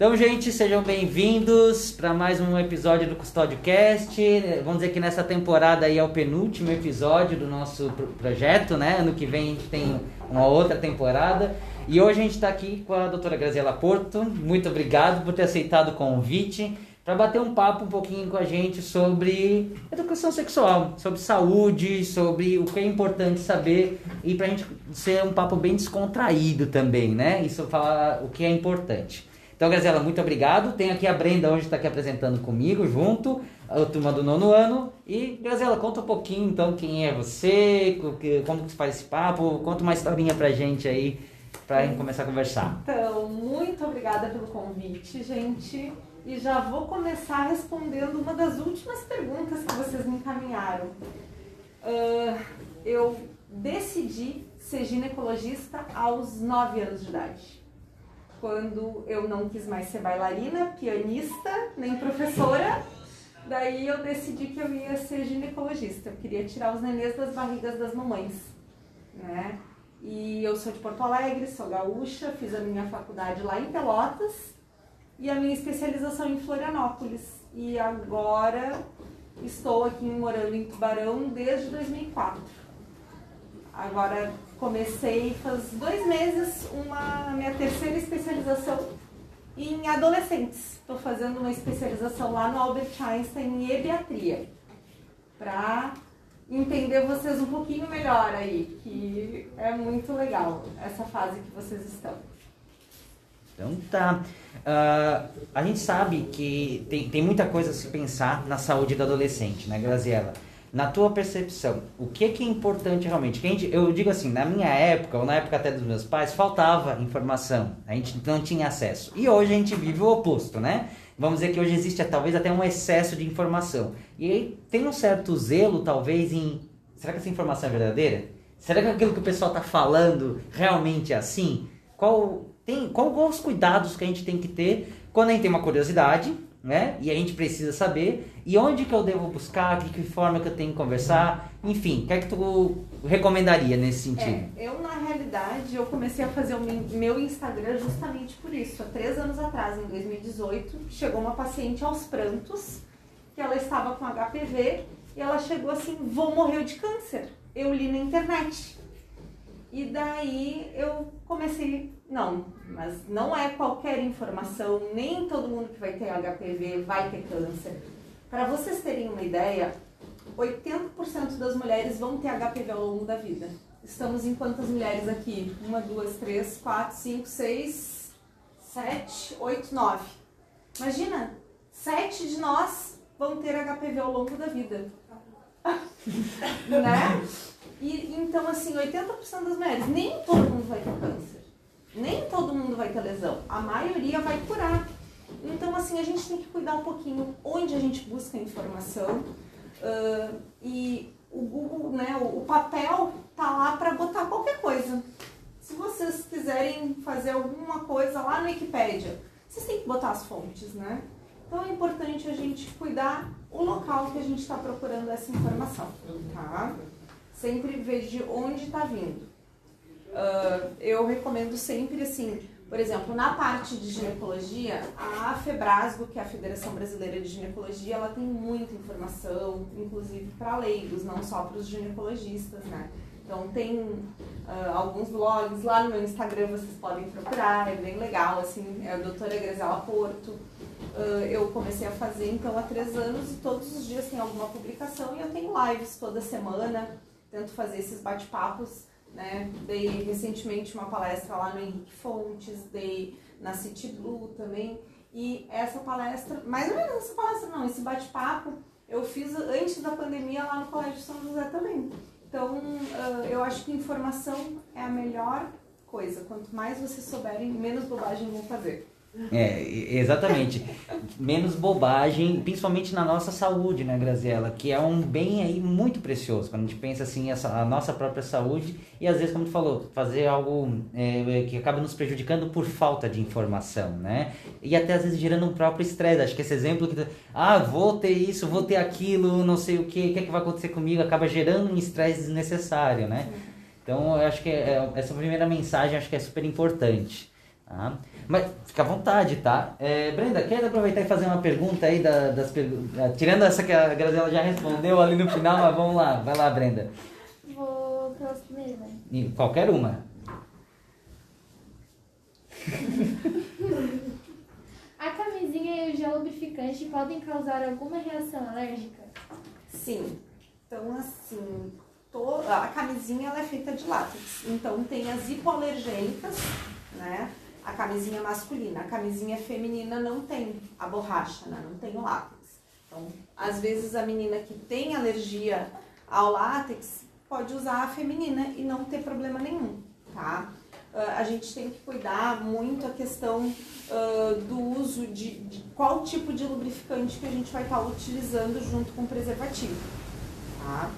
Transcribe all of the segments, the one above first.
Então, gente, sejam bem-vindos para mais um episódio do Custódio Cast. Vamos dizer que nessa temporada aí é o penúltimo episódio do nosso projeto, né? Ano que vem a gente tem uma outra temporada. E hoje a gente está aqui com a doutora Graziela Porto. Muito obrigado por ter aceitado o convite para bater um papo um pouquinho com a gente sobre educação sexual, sobre saúde, sobre o que é importante saber e para a gente ser um papo bem descontraído também, né? Isso falar o que é importante. Então, Gazela, muito obrigado. Tem aqui a Brenda hoje está aqui apresentando comigo, junto, a turma do nono ano. E, Gazela, conta um pouquinho, então, quem é você, como que você faz esse papo, conta uma historinha pra gente aí, pra gente começar a conversar. Então, muito obrigada pelo convite, gente. E já vou começar respondendo uma das últimas perguntas que vocês me encaminharam. Uh, eu decidi ser ginecologista aos 9 anos de idade quando eu não quis mais ser bailarina, pianista, nem professora. Daí eu decidi que eu ia ser ginecologista. Eu queria tirar os nenês das barrigas das mamães, né? E eu sou de Porto Alegre, sou gaúcha, fiz a minha faculdade lá em Pelotas e a minha especialização em Florianópolis. E agora estou aqui morando em Tubarão desde 2004. Agora comecei faz dois meses uma minha terceira especialização em adolescentes. Estou fazendo uma especialização lá no Albert Einstein em ebiatria para entender vocês um pouquinho melhor aí, que é muito legal essa fase que vocês estão. Então tá. Uh, a gente sabe que tem, tem muita coisa a se pensar na saúde do adolescente, né, Graziela? Na tua percepção, o que, que é importante realmente? Gente, eu digo assim, na minha época, ou na época até dos meus pais, faltava informação, a gente não tinha acesso. E hoje a gente vive o oposto, né? Vamos dizer que hoje existe talvez até um excesso de informação. E aí tem um certo zelo, talvez, em será que essa informação é verdadeira? Será que aquilo que o pessoal está falando realmente é assim? Qual, tem, qual os cuidados que a gente tem que ter quando a gente tem uma curiosidade, né? E a gente precisa saber e onde que eu devo buscar, de que forma que eu tenho que conversar, enfim, o que é que tu recomendaria nesse sentido? É, eu na realidade eu comecei a fazer o meu Instagram justamente por isso. Há três anos atrás, em 2018, chegou uma paciente aos prantos que ela estava com HPV e ela chegou assim, vou morrer de câncer. Eu li na internet. E daí eu comecei, não, mas não é qualquer informação, nem todo mundo que vai ter HPV vai ter câncer. Para vocês terem uma ideia, 80% das mulheres vão ter HPV ao longo da vida. Estamos em quantas mulheres aqui? Uma, duas, três, quatro, cinco, seis, sete, oito, nove. Imagina, sete de nós vão ter HPV ao longo da vida. né? E então, assim, 80% das mulheres, nem todo mundo vai ter câncer. Nem todo mundo vai ter lesão. A maioria vai curar. Então, assim, a gente tem que cuidar um pouquinho onde a gente busca informação. Uh, e o Google, né, o, o papel tá lá para botar qualquer coisa. Se vocês quiserem fazer alguma coisa lá no Wikipedia, vocês têm que botar as fontes, né? Então é importante a gente cuidar o local que a gente está procurando essa informação, tá? sempre ver de onde está vindo. Uh, eu recomendo sempre assim, por exemplo, na parte de ginecologia, a FEBRASGO, que é a Federação Brasileira de Ginecologia, ela tem muita informação, inclusive para leigos, não só para os ginecologistas, né? Então tem uh, alguns blogs, lá no meu Instagram vocês podem procurar, é bem legal, assim, é a doutora Grazela Porto. Uh, eu comecei a fazer então há três anos e todos os dias tem alguma publicação e eu tenho lives toda semana tento fazer esses bate-papos, né? Dei recentemente uma palestra lá no Henrique Fontes, dei na City Blue também. E essa palestra, mais ou menos essa palestra não, esse bate-papo eu fiz antes da pandemia lá no Colégio São José também. Então, eu acho que informação é a melhor coisa. Quanto mais vocês souberem, menos bobagem vão fazer. É, exatamente. Menos bobagem, principalmente na nossa saúde, né, Graziela? Que é um bem aí muito precioso. Quando a gente pensa assim, essa, a nossa própria saúde e às vezes, como tu falou, fazer algo é, que acaba nos prejudicando por falta de informação, né? E até às vezes gerando um próprio estresse. Acho que esse exemplo que, ah, vou ter isso, vou ter aquilo, não sei o que, o que é que vai acontecer comigo, acaba gerando um estresse desnecessário, né? Então, eu acho que é, essa primeira mensagem acho que é super importante. Ah, mas fica à vontade, tá? É, Brenda, quer aproveitar e fazer uma pergunta aí da, das perguntas? Tirando essa que a Graziela já respondeu ali no final, mas vamos lá, vai lá, Brenda. Vou pelas primeiras, né? Qualquer uma. A camisinha e o gel lubrificante podem causar alguma reação alérgica? Sim. Então, assim, to- a camisinha ela é feita de látex. Então, tem as hipoalergênicas, né? A camisinha masculina. A camisinha feminina não tem a borracha, né? Não tem o látex. Então, às vezes a menina que tem alergia ao látex pode usar a feminina e não ter problema nenhum, tá? Ah, a gente tem que cuidar muito a questão ah, do uso de, de qual tipo de lubrificante que a gente vai estar utilizando junto com o preservativo, tá?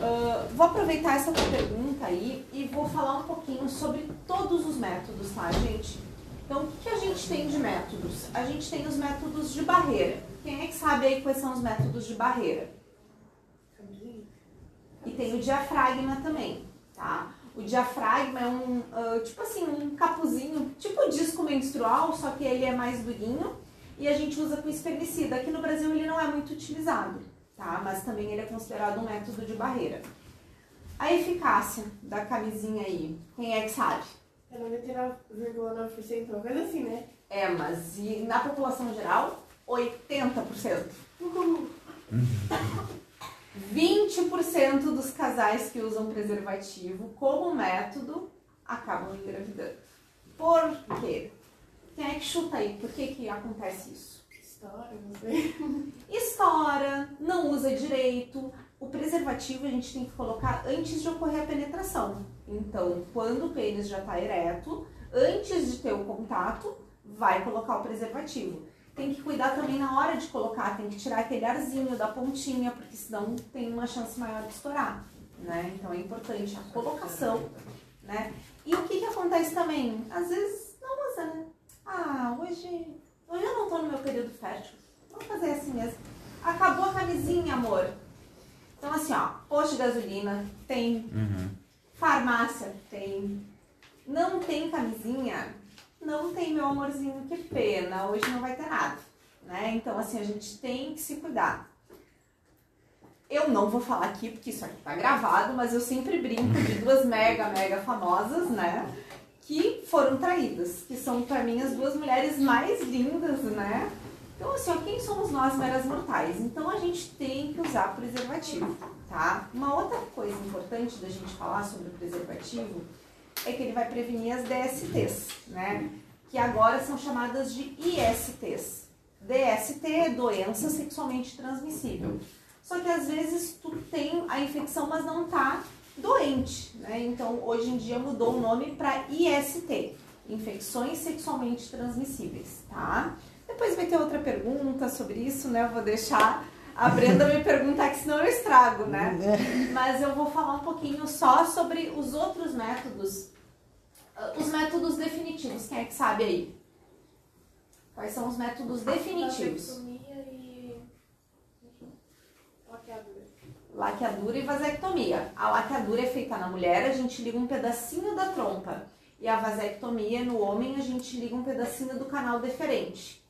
Ah, vou aproveitar essa tua pergunta aí e vou falar um pouquinho sobre todos os métodos, tá, gente? Então, o que, que a gente tem de métodos? A gente tem os métodos de barreira. Quem é que sabe aí quais são os métodos de barreira? E tem o diafragma também, tá? O diafragma é um, ah, tipo assim, um capuzinho, tipo disco menstrual, só que ele é mais durinho e a gente usa com espermicida. Aqui no Brasil ele não é muito utilizado, tá? Mas também ele é considerado um método de barreira. A eficácia da camisinha aí, quem é que sabe? É 99,9%, uma coisa assim, né? É, mas e na população geral, 80%. 20% dos casais que usam preservativo como método acabam engravidando. Por quê? Quem é que chuta aí? Por que, que acontece isso? História, não sei. Estoura, não usa direito. O preservativo a gente tem que colocar antes de ocorrer a penetração. Então, quando o pênis já está ereto, antes de ter o contato, vai colocar o preservativo. Tem que cuidar também na hora de colocar, tem que tirar aquele arzinho da pontinha, porque senão tem uma chance maior de estourar, né? Então é importante a colocação, né? E o que que acontece também? Às vezes não usa, né? Ah, hoje, hoje eu não tô no meu período fértil. Vamos fazer assim mesmo. Acabou a camisinha, amor. Então assim, ó, posto de gasolina tem, Uhum. farmácia tem, não tem camisinha, não tem meu amorzinho, que pena, hoje não vai ter nada, né? Então assim, a gente tem que se cuidar. Eu não vou falar aqui porque isso aqui tá gravado, mas eu sempre brinco de duas mega, mega famosas, né? Que foram traídas, que são para mim as duas mulheres mais lindas, né? Então, assim, ó, quem somos nós, meras mortais? Então, a gente tem que usar preservativo, tá? Uma outra coisa importante da gente falar sobre o preservativo é que ele vai prevenir as DSTs, né? Que agora são chamadas de ISTs. DST é doença sexualmente transmissível. Só que às vezes tu tem a infecção, mas não tá doente, né? Então hoje em dia mudou o nome para IST, infecções sexualmente transmissíveis, tá? Depois vai ter outra pergunta sobre isso, né? Eu vou deixar a Brenda me perguntar que senão eu estrago, né? Mas eu vou falar um pouquinho só sobre os outros métodos, ah, os métodos definitivos. Quem é que sabe aí? Quais são os métodos definitivos? Vasectomia e. Laqueadura. E vasectomia. A laqueadura é feita na mulher, a gente liga um pedacinho da trompa. E a vasectomia no homem, a gente liga um pedacinho do canal deferente.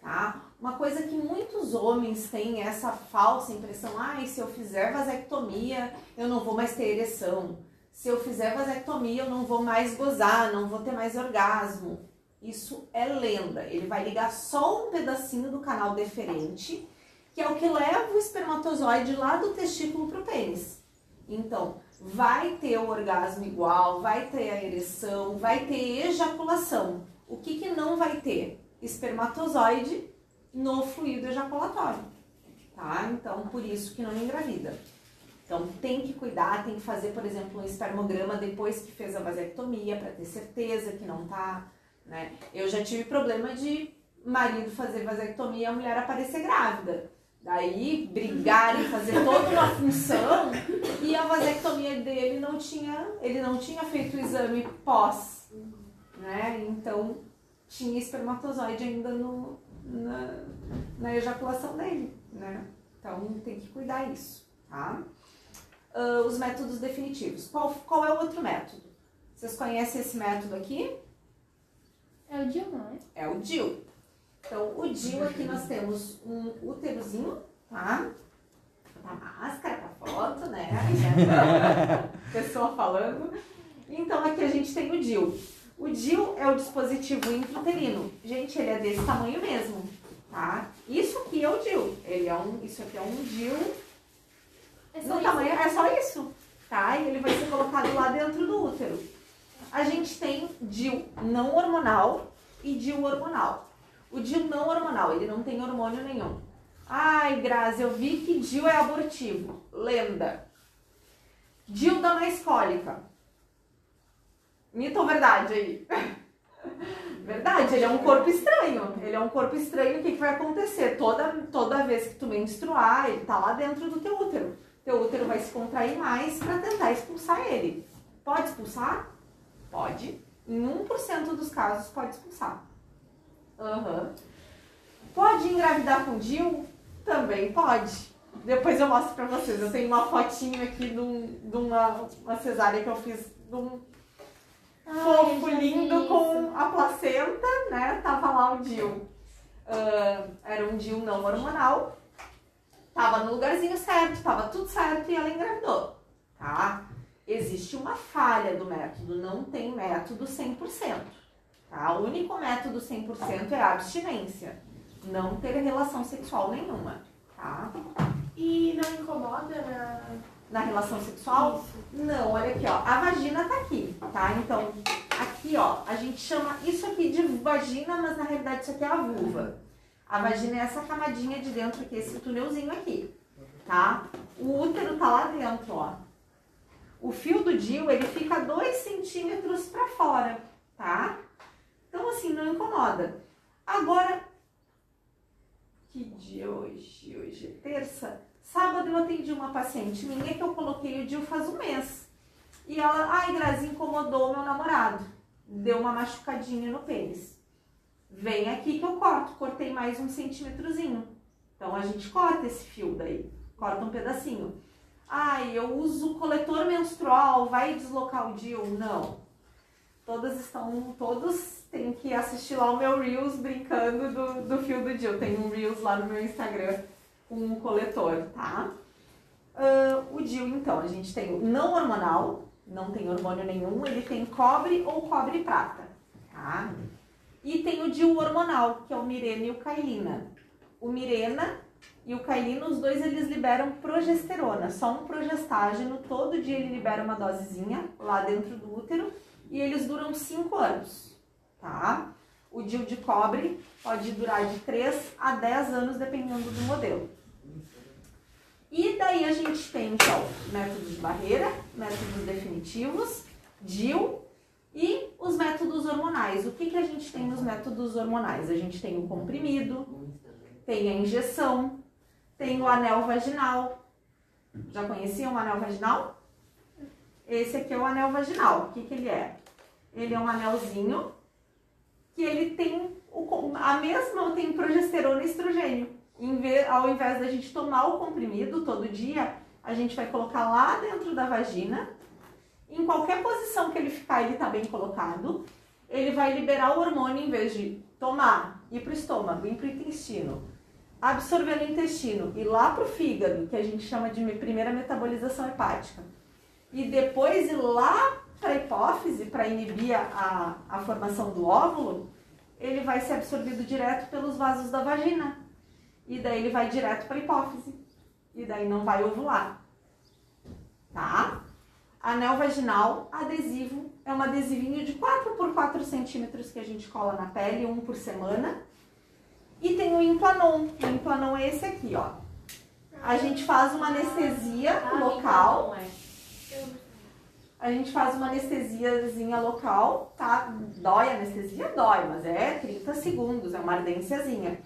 Tá? Uma coisa que muitos homens têm essa falsa impressão, ai, se eu fizer vasectomia, eu não vou mais ter ereção. Se eu fizer vasectomia, eu não vou mais gozar, não vou ter mais orgasmo. Isso é lenda. Ele vai ligar só um pedacinho do canal deferente, que é o que leva o espermatozoide lá do testículo para o pênis. Então, vai ter o orgasmo igual, vai ter a ereção, vai ter ejaculação. O que, que não vai ter? Espermatozoide no fluido ejaculatório. Tá? Então, por isso que não engravida. Então, tem que cuidar, tem que fazer, por exemplo, um espermograma depois que fez a vasectomia, para ter certeza que não tá. Né? Eu já tive problema de marido fazer vasectomia e a mulher aparecer grávida. Daí brigarem, fazer toda uma função e a vasectomia dele não tinha, ele não tinha feito o exame pós, né? Então tinha espermatozoide ainda no, na, na ejaculação dele, né? Então tem que cuidar isso, tá? Ah, os métodos definitivos. Qual, qual é o outro método? Vocês conhecem esse método aqui? É o Dilma, né? É o DIL. Então, o DIL aqui nós temos um úterozinho, tá? Botar máscara pra foto, né? Pessoa falando. Então, aqui a gente tem o DIL. O DIL é o dispositivo intrauterino. Gente, ele é desse tamanho mesmo, tá? Isso aqui é o DIL. Ele é um, isso aqui é um DIL É só no isso. tamanho, é só isso, tá? E ele vai ser colocado lá dentro do útero. A gente tem DIL não hormonal e DIL hormonal. O DIL não hormonal, ele não tem hormônio nenhum. Ai, Grazi, eu vi que DIL é abortivo. Lenda. DIL dá mais cólica. Mito ou verdade aí? Verdade, ele é um corpo estranho. Ele é um corpo estranho, o que, que vai acontecer? Toda, toda vez que tu menstruar, ele tá lá dentro do teu útero. Teu útero vai se contrair mais para tentar expulsar ele. Pode expulsar? Pode. Em 1% dos casos pode expulsar. Aham. Pode engravidar com DIL? Também pode. Depois eu mostro pra vocês. Eu tenho uma fotinho aqui de, um- de uma, uma cesárea que eu fiz de um Ai, fofo lindo com a placenta, né? Tava lá o DIL. Ah, era um DIL não hormonal. Tava no lugarzinho certo, tava tudo certo e ela engravidou, tá? Existe uma falha do método, não tem método 100%, tá? O único método 100% é a abstinência, não ter relação sexual nenhuma, tá? E não incomoda na. Na relação sexual, não, olha aqui, ó. A vagina tá aqui, tá? Então, aqui, ó, a gente chama isso aqui de vagina, mas na realidade isso aqui é a vulva. A vagina é essa camadinha de dentro aqui, esse túnelzinho aqui, tá? O útero tá lá dentro, ó. O fio do DIU, ele fica 2 centímetros pra fora, tá? Então, assim, não incomoda. Agora, que dia hoje? Hoje é terça. Sábado eu atendi uma paciente minha que eu coloquei o DIU faz um mês. E ela, ai, Grazi, incomodou o meu namorado. Deu uma machucadinha no pênis. Vem aqui que eu corto. Cortei mais um centímetrozinho. Então a gente corta esse fio daí. Corta um pedacinho. Ai, eu uso coletor menstrual, vai deslocar o DIU? Não. Todas estão, todos têm que assistir lá o meu Reels brincando do, do fio do DIU. Tem um Reels lá no meu Instagram com um coletor, tá? Ah, o DIU, então, a gente tem o não hormonal, não tem hormônio nenhum, ele tem cobre ou cobre prata, tá? E tem o DIU hormonal, que é o Mirena e o Kailina. O Mirena e o Kailina, os dois eles liberam progesterona, só um progestágeno, todo dia ele libera uma dosezinha lá dentro do útero e eles duram 5 anos, tá? O DIU de cobre pode durar de 3 a 10 anos, dependendo do modelo. E daí a gente tem, então, métodos de barreira, métodos definitivos, DIU e os métodos hormonais. O que, que a gente tem nos métodos hormonais? A gente tem o comprimido, tem a injeção, tem o anel vaginal. Já conheciam o anel vaginal? Esse aqui é o anel vaginal. O que, que ele é? Ele é um anelzinho que ele tem o- a mesma, tem progesterona e estrogênio. Vez, ao invés da gente tomar o comprimido todo dia, a gente vai colocar lá dentro da vagina. Em qualquer posição que ele ficar, ele está bem colocado. Ele vai liberar o hormônio em vez de tomar, ir para o estômago, ir para o intestino, absorver no intestino, ir lá para o fígado, que a gente chama de me- primeira metabolização hepática, e depois ir lá para a hipófise, para inibir a, a formação do óvulo, ele vai ser absorvido direto pelos vasos da vagina. E daí ele vai direto para a hipófise. E daí não vai ovular. Tá? Anel vaginal adesivo é um adesivinho de 4 por 4 centímetros que a gente cola na pele, um por semana. E tem o implanon. O implanon é esse aqui, ó. A gente faz uma anestesia Ah, local. não é. A gente faz uma anestesiazinha local, tá? Dói a anestesia? Dói, mas é 30 segundos, é uma ardênciazinha.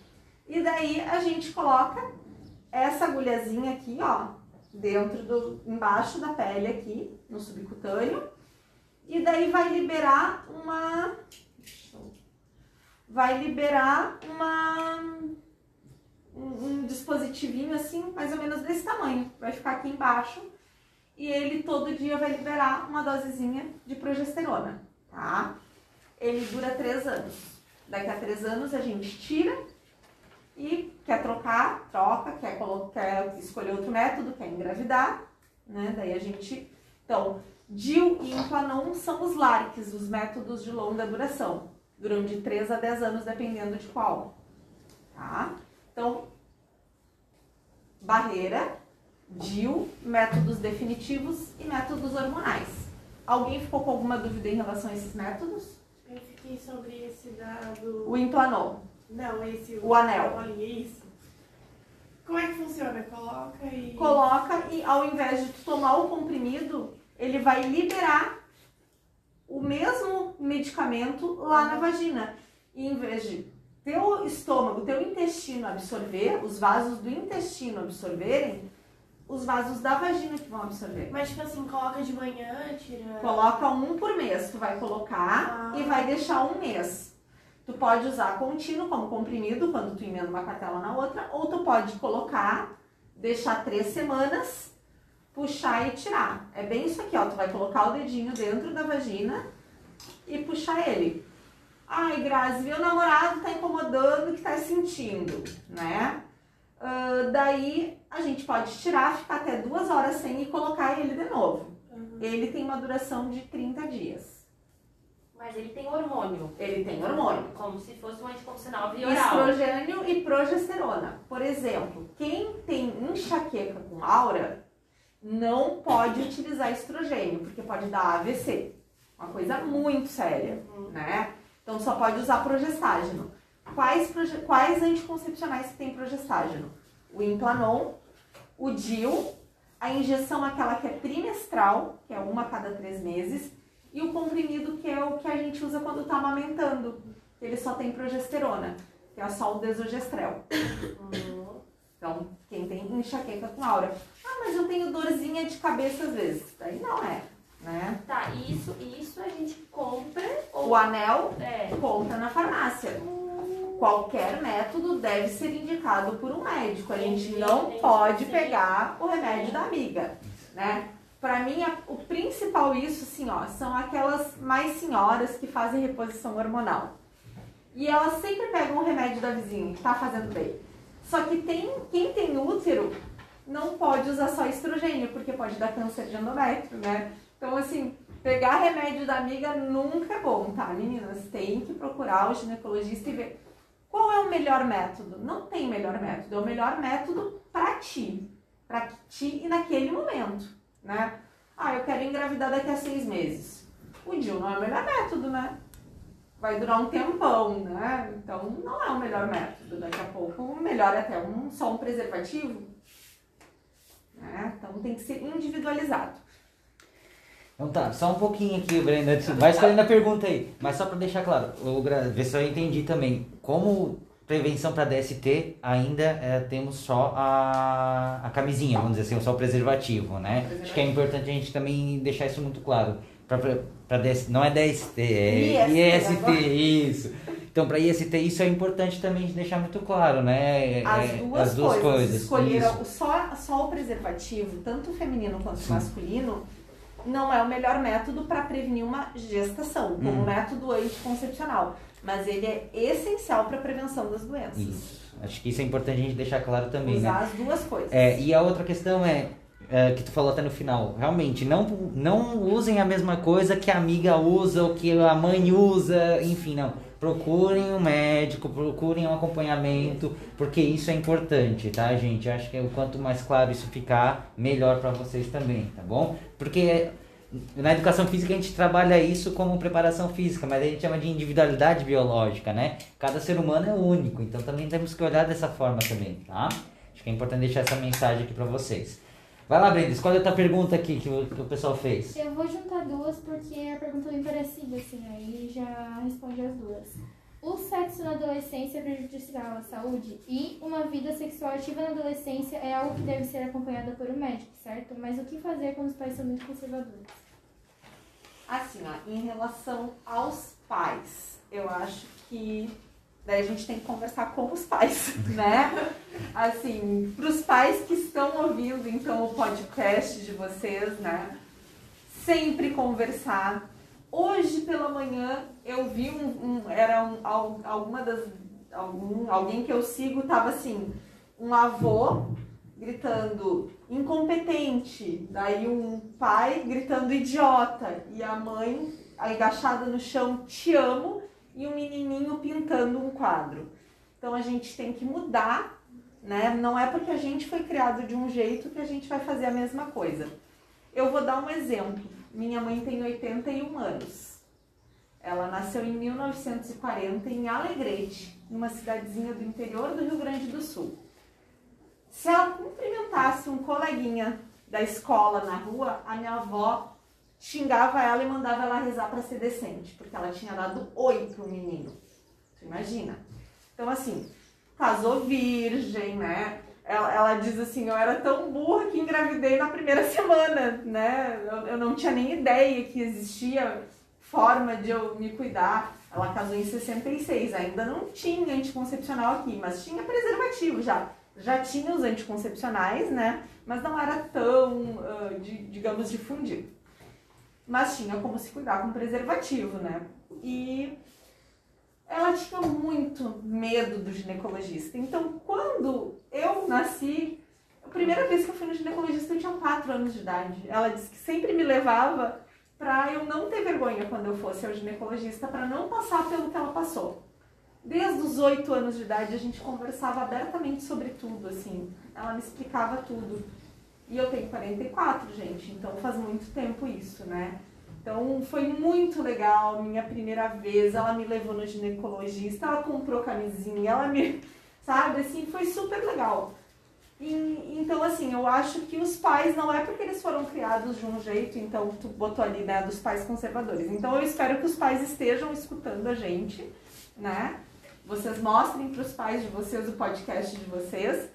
E daí a gente coloca essa agulhazinha aqui, ó, dentro do, embaixo da pele aqui, no subcutâneo. E daí vai liberar uma, vai liberar uma, um, um dispositivinho assim, mais ou menos desse tamanho. Vai ficar aqui embaixo e ele todo dia vai liberar uma dosezinha de progesterona, tá? Ele dura três anos. Daqui a três anos a gente tira e quer trocar, troca, quer, quer escolher outro método, quer engravidar, né? Daí a gente. Então, DIL e Implanon são os LARCs, os métodos de longa duração. Duram de 3 a 10 anos, dependendo de qual. Tá? Então, barreira, DIL, métodos definitivos e métodos hormonais. Alguém ficou com alguma dúvida em relação a esses métodos? Eu fiquei sobre esse dado. O Implanon. Não, esse. O anel. a bolinha, isso. Como é que funciona? Coloca e. coloca e ao invés de tomar o comprimido, ele vai liberar o mesmo medicamento lá na vagina. E em vez de teu estômago, teu intestino absorver, os vasos do intestino absorverem, os vasos da vagina que vão absorver. Mas, tipo assim, coloca de manhã, tira. Coloca um por mês, tu vai colocar Ah. e vai deixar um mês. Tu pode usar contínuo como comprimido quando tu emenda uma cartela na outra, ou tu pode colocar, deixar três semanas, puxar e tirar. É bem isso aqui, ó. Tu vai colocar o dedinho dentro da vagina e puxar ele. Ai, Grazi, meu namorado tá incomodando, o que tá sentindo, né? Ah, daí a gente pode tirar, ficar até duas horas sem e colocar ele de novo. Uhum. Ele tem uma duração de 30 dias. Mas ele tem hormônio, Ele tem hormônio. como se fosse um anticoncepcional via oral. Estrogênio e progesterona. Por exemplo, quem tem enxaqueca com aura não pode utilizar estrogênio, porque pode dar AVC. Uma coisa muito séria, né? Então só pode usar progestágeno. Quais, proge- quais anticoncepcionais que tem progestágeno? O Implanon, o DIL, a injeção aquela que é trimestral, que é uma a cada três meses, e o comprimido que é o que a gente usa quando está amamentando. Ele só tem progesterona, que é só o desogestrel. Então, quem tem enxaqueca com aura. Ah, mas eu tenho dorzinha de cabeça às vezes. Daí não é, né? Tá, isso, isso a gente compra ou. O anel É. compra na farmácia. Qualquer método deve ser indicado por um médico. A gente não pode pegar o remédio da amiga, né? Pra mim, o principal isso, assim, ó, são aquelas mais senhoras que fazem reposição hormonal. E elas sempre pegam o remédio da vizinha, que tá fazendo bem. Só que tem, quem tem útero não pode usar só estrogênio, porque pode dar câncer de endométrio, né? Então, assim, pegar remédio da amiga nunca é bom, tá, meninas? Tem que procurar o ginecologista e ver qual é o melhor método. Não tem melhor método, é o melhor método pra ti. Pra ti e naquele momento, né? Ah, eu quero engravidar daqui a seis meses. O DIU não é o melhor método, né? Vai durar um tempão, né? Então não é o melhor método. Daqui a pouco, o melhor é até um, só um preservativo. Né? Então tem que ser individualizado. Então tá, só um pouquinho aqui, Brenda. Vai escolhendo a pergunta aí. Mas só pra deixar claro, eu ver se eu entendi também. Como prevenção para DST, ainda é, temos só a, a camisinha, vamos dizer assim, só o preservativo, né? Acho que é importante a gente também deixar isso muito claro. Pra, pra, pra DS, não é DST, é IST, IST, isso. Então, para IST, isso é importante também deixar muito claro, né? As É, duas, as duas coisas. coisas. Escolheram só, só o preservativo, tanto feminino quanto Sim. masculino, não é o melhor método para prevenir uma gestação, como Hum. método anticoncepcional. Mas ele é essencial para a prevenção das doenças. Isso. Acho que isso é importante a gente deixar claro também, né? Usar as duas coisas. É, e a outra questão é, é, que tu falou até no final, realmente, não, não usem a mesma coisa que a amiga usa ou que a mãe usa, enfim, não. Procurem um médico, procurem um acompanhamento, porque isso é importante, tá, gente? Acho que o quanto mais claro isso ficar, melhor para vocês também, tá bom? Porque na educação física a gente trabalha isso como preparação física, mas a gente chama de individualidade biológica, né? Cada ser humano é único, então também temos que olhar dessa forma também, tá? Acho que é importante deixar essa mensagem aqui pra vocês. Vai lá, Brenda, escolhe outra pergunta aqui que o, que o pessoal fez. Eu vou juntar duas porque a pergunta é bem parecida, assim, aí já responde as duas. O sexo na adolescência é prejudicial à saúde e uma vida sexual ativa na adolescência é algo que deve ser acompanhada por um médico, certo? Mas o que fazer quando os pais são muito conservadores? Assim, ó, em relação aos pais, eu acho que daí a gente tem que conversar com os pais, né? Assim, para os pais que estão ouvindo então o podcast de vocês, né? Sempre conversar. Hoje pela manhã eu vi um, um- era um, al- alguma das algum, alguém que eu sigo tava assim, um avô gritando incompetente, daí um pai gritando idiota e a mãe agachada no chão te amo e um menininho pintando um quadro. Então a gente tem que mudar, né? Não é porque a gente foi criado de um jeito que a gente vai fazer a mesma coisa. Eu vou dar um exemplo. Minha mãe tem 81 anos. Ela nasceu em 1940 em Alegrete, numa cidadezinha do interior do Rio Grande do Sul. Se ela cumprimentasse um coleguinha da escola na rua, a minha avó xingava ela e mandava ela rezar para ser decente, porque ela tinha dado oi pro menino. Tu imagina? Então, assim, casou virgem, né? Ela, ela diz assim, eu era tão burra que engravidei na primeira semana, né? Eu, eu não tinha nem ideia que existia forma de eu me cuidar. Ela casou em 66, ainda não tinha anticoncepcional aqui, mas tinha preservativo já. Já tinha os anticoncepcionais, né? Mas não era tão, ah, de- digamos, difundido. Mas tinha como se cuidar com preservativo, né? E ela tinha muito medo do ginecologista. Então, quando eu nasci, a primeira vez que eu fui no ginecologista eu tinha 4 anos de idade. Ela disse que sempre me levava para eu não ter vergonha quando eu fosse ao ginecologista, para não passar pelo que ela passou. Desde os 8 anos de idade a gente conversava abertamente sobre tudo, assim. Ela me explicava tudo. E eu tenho 44, gente, então faz muito tempo isso, né? Então foi muito legal, minha primeira vez, ela me levou no ginecologista, ela comprou camisinha, ela me, sabe, assim, foi super legal. E, então, assim, eu acho que os pais, não é porque eles foram criados de um jeito, então tu botou ali, né, dos pais conservadores. Então eu espero que os pais estejam escutando a gente, né? Vocês mostrem para os pais de vocês o podcast de vocês,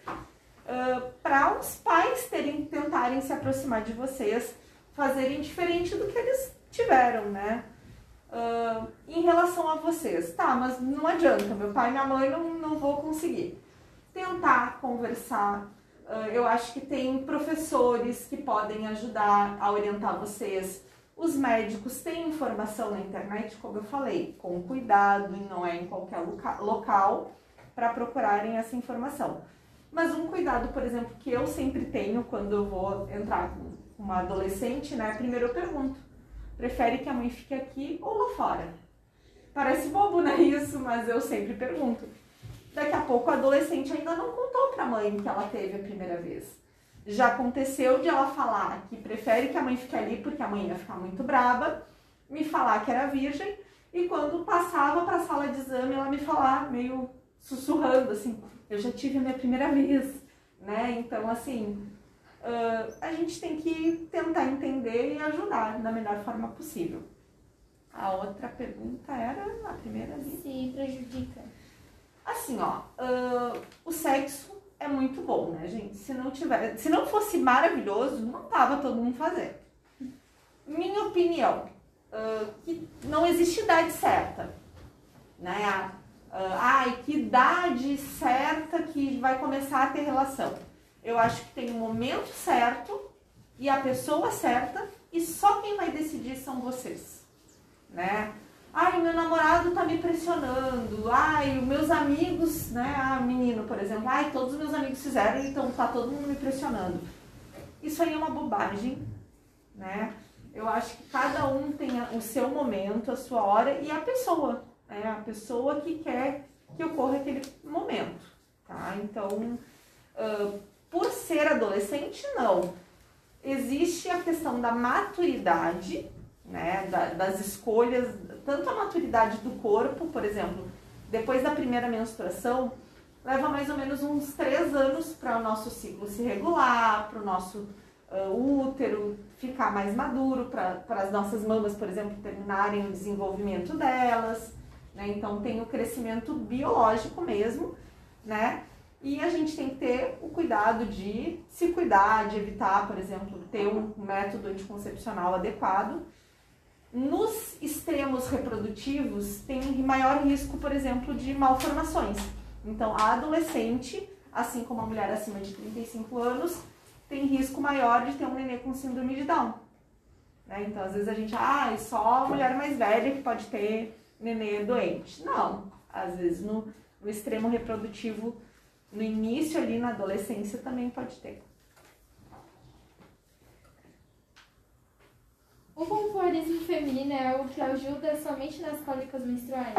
para os pais terem, tentarem se aproximar de vocês, fazerem diferente do que eles tiveram, né? Ah, em relação a vocês, tá, mas não adianta, meu pai e minha mãe não, não vou conseguir. Tentar conversar. Ah, eu acho que tem professores que podem ajudar a orientar vocês. Os médicos têm informação na internet, como eu falei, com cuidado, e não é em qualquer loca- local, para procurarem essa informação. Mas um cuidado, por exemplo, que eu sempre tenho quando eu vou entrar com uma adolescente, né? Primeiro eu pergunto: prefere que a mãe fique aqui ou lá fora? Parece bobo, né? Isso, mas eu sempre pergunto. Daqui a pouco a adolescente ainda não contou pra mãe que ela teve a primeira vez. Já aconteceu de ela falar que prefere que a mãe fique ali porque a mãe ia ficar muito braba, me falar que era virgem, e quando passava pra sala de exame ela me falar meio sussurrando assim: eu já tive a minha primeira vez, né? Então, assim, ah, a gente tem que tentar entender e ajudar da melhor forma possível. A outra pergunta era a primeira ali. Se prejudica. Assim, ó, ah, o sexo é muito bom, né, gente? Se não tiver, se não fosse maravilhoso, não tava todo mundo fazendo. Minha opinião, ah, que não existe idade certa, né? Ah, ai, que idade certa que vai começar a ter relação? Eu acho que tem o momento certo e a pessoa certa e só quem vai decidir são vocês, né? Ai, meu namorado tá me pressionando. Ai, os meus amigos, né? Ah, menino, por exemplo. Ai, todos os meus amigos fizeram, então tá todo mundo me pressionando. Isso aí é uma bobagem, né? Eu acho que cada um tem o seu momento, a sua hora e a pessoa, né? A pessoa que quer que ocorra aquele momento, tá? Então, ah, por ser adolescente, não. Existe a questão da maturidade, né, da- das escolhas, tanto a maturidade do corpo, por exemplo, depois da primeira menstruação, leva mais ou menos uns três anos para o nosso ciclo se regular, para o nosso ah, útero ficar mais maduro, para as nossas mamas, por exemplo, terminarem o desenvolvimento delas, né? Então tem o crescimento biológico mesmo, né? E a gente tem que ter o cuidado de se cuidar, de evitar, por exemplo, ter um método anticoncepcional adequado. Nos extremos reprodutivos, tem maior risco, por exemplo, de malformações. Então, a adolescente, assim como a mulher acima de 35 anos, tem risco maior de ter um nenê com síndrome de Down. Né? Então, às vezes a gente, ah, é só a mulher mais velha que pode ter nenê é doente. Não, às vezes no, no extremo reprodutivo, no início ali na adolescência também pode ter. O pompoarismo feminino é algo que ajuda somente nas cólicas menstruais?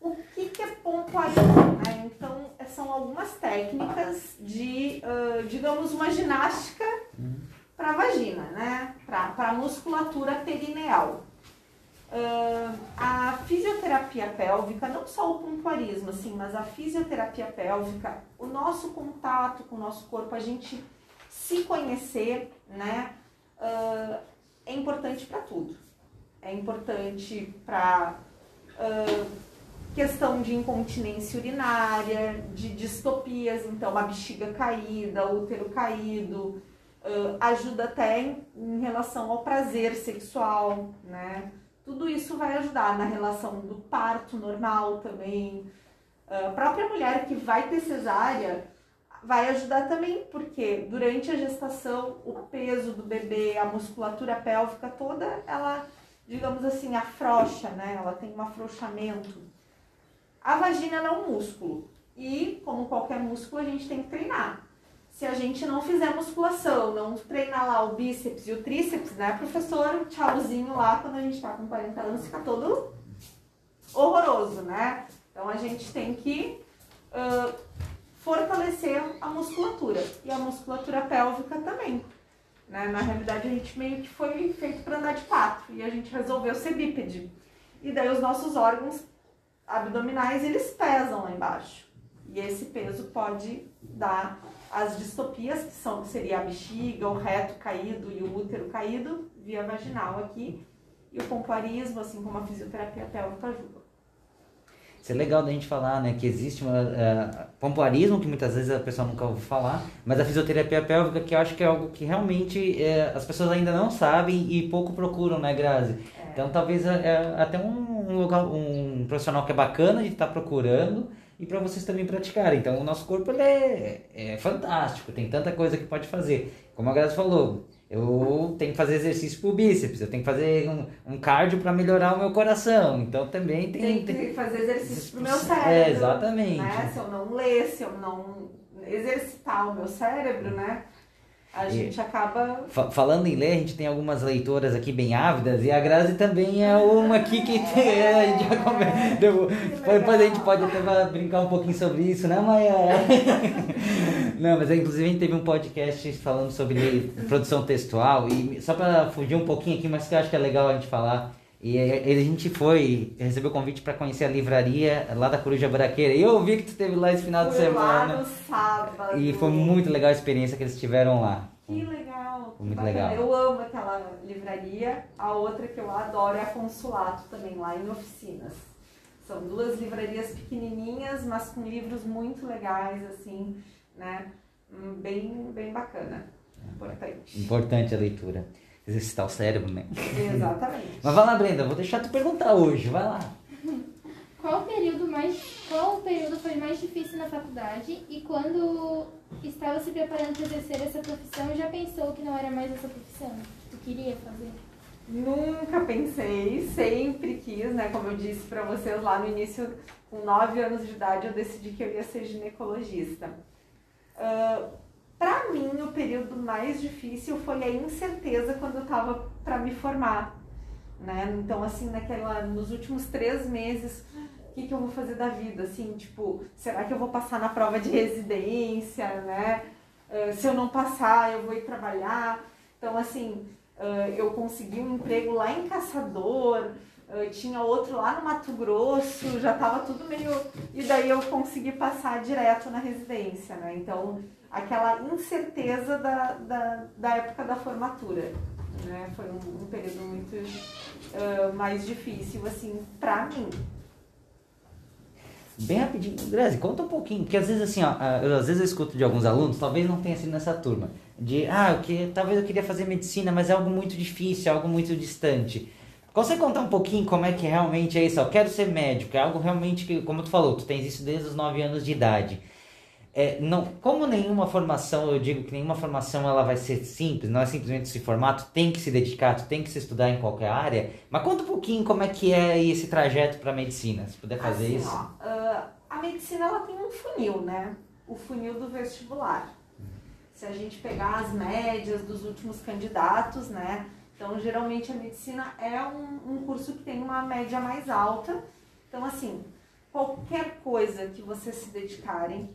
O que, que é pompoarismo? Né? Então, são algumas técnicas de, uh, digamos, uma ginástica para a vagina, né? Para a musculatura perineal. Uh, a fisioterapia pélvica, não só o pompoarismo, assim, mas a fisioterapia pélvica, o nosso contato com o nosso corpo, a gente se conhecer, né? Uh, é importante para tudo. É importante para uh, questão de incontinência urinária, de distopias, então a bexiga caída, útero caído, ajuda até em, em, relação ao prazer sexual, né? Tudo isso vai ajudar na relação do parto normal também. A própria mulher que vai ter cesárea vai ajudar também, porque durante a gestação o peso do bebê, a musculatura pélvica toda, ela, digamos assim, afrouxa, né? Ela tem um afrouxamento. A vagina é um músculo e, como qualquer músculo, a gente tem que treinar. Se a gente não fizer musculação, não treinar lá o bíceps e o tríceps, né, professor? Tchauzinho lá quando a gente tá com 40 anos fica todo horroroso, né? Então a gente tem que uh, fortalecer a musculatura e a musculatura pélvica também. Né? Na realidade, a gente meio que foi feito para andar de quatro e a gente resolveu ser bípede. E daí os nossos órgãos abdominais eles pesam lá embaixo. E esse peso pode dar as distopias, que são, seria a bexiga, o reto caído e o útero caído, via vaginal aqui. E o pompoarismo, assim como a fisioterapia pélvica, ajuda. Isso é legal da gente falar, né? Que existe uma uh, pompoarismo, que muitas vezes a pessoa nunca ouve falar, mas a fisioterapia pélvica, que eu acho que é algo que realmente uh, as pessoas ainda não sabem e pouco procuram, né, Grazi? É. Então talvez é, até um, lugar, um profissional que é bacana de estar tá procurando e para vocês também praticarem. Então o nosso corpo é, é fantástico, tem tanta coisa que pode fazer. Como a Grazi falou, eu tenho que fazer exercício pro bíceps, eu tenho que fazer um, um cardio para melhorar o meu coração. Então também tem. Tem que fazer exercício pro meu cérebro. É, exatamente. Né? Se eu não ler, se eu não exercitar o meu cérebro, né? A gente acaba. Falando em ler, a gente tem algumas leitoras aqui bem ávidas e a Grazi também é uma aqui que tem. É, a gente já come... Depois a gente pode até brincar um pouquinho sobre isso, né, Maia? Não, mas inclusive a gente teve um podcast falando sobre produção textual e só para fugir um pouquinho aqui, mas que eu acho que é legal a gente falar. E a gente foi, recebeu o convite para conhecer a livraria lá da Coruja Buraqueira. E eu vi que tu esteve lá esse final de semana. Lá no sábado. E foi muito legal a experiência que eles tiveram lá. Que legal. Foi muito bacana. legal. Eu amo aquela livraria. A outra que eu adoro é a Consulato também, lá em oficinas. São duas livrarias pequenininhas, mas com livros muito legais, assim, né? Hum, bem, bem bacana. Importante. Importante a leitura exercitar o cérebro, né? Exatamente. Mas vai lá, Brenda, vou deixar tu perguntar hoje, vai lá. Qual o período mais qual o período foi mais difícil na faculdade e quando estava se preparando para exercer essa profissão já pensou que não era mais essa profissão que queria fazer? Nunca pensei, sempre quis, né? Como eu disse para vocês lá no início, com 9 anos de idade, eu decidi que eu ia ser ginecologista. Uh, para mim, o período mais difícil foi a incerteza quando eu estava para me formar, né? Então, assim, naquela, nos últimos três meses, o que, que eu vou fazer da vida? Assim, tipo, será que eu vou passar na prova de residência, né? Uh, se eu não passar, eu vou ir trabalhar. Então, assim, uh, eu consegui um emprego lá em Caçador, uh, tinha outro lá no Mato Grosso, já estava tudo meio. E daí eu consegui passar direto na residência, né? Então aquela incerteza da, da, da época da formatura. Né? Foi um, um período muito uh, mais difícil, assim, para mim. Bem rapidinho, Grazi, conta um pouquinho, porque às vezes assim, ó, eu, às vezes eu escuto de alguns alunos, talvez não tenha sido nessa turma, de ah, que talvez eu queria fazer medicina, mas é algo muito difícil, é algo muito distante. Consegue contar um pouquinho como é que realmente é isso? Eu quero ser médico, é algo realmente que, como tu falou, tu tens isso desde os 9 anos de idade. É, não, como nenhuma formação, eu digo que nenhuma formação ela vai ser simples, não é simplesmente esse formato, tem que se dedicar, tu tem que se estudar em qualquer área. Mas conta um pouquinho como é que é esse trajeto para medicina, se puder fazer Assim, isso. ó, ah, a medicina ela tem um funil, né? O funil do vestibular. Se a gente pegar as médias dos últimos candidatos, né? Então, geralmente a medicina é um, um curso que tem uma média mais alta. Então, assim, qualquer coisa que vocês se dedicarem,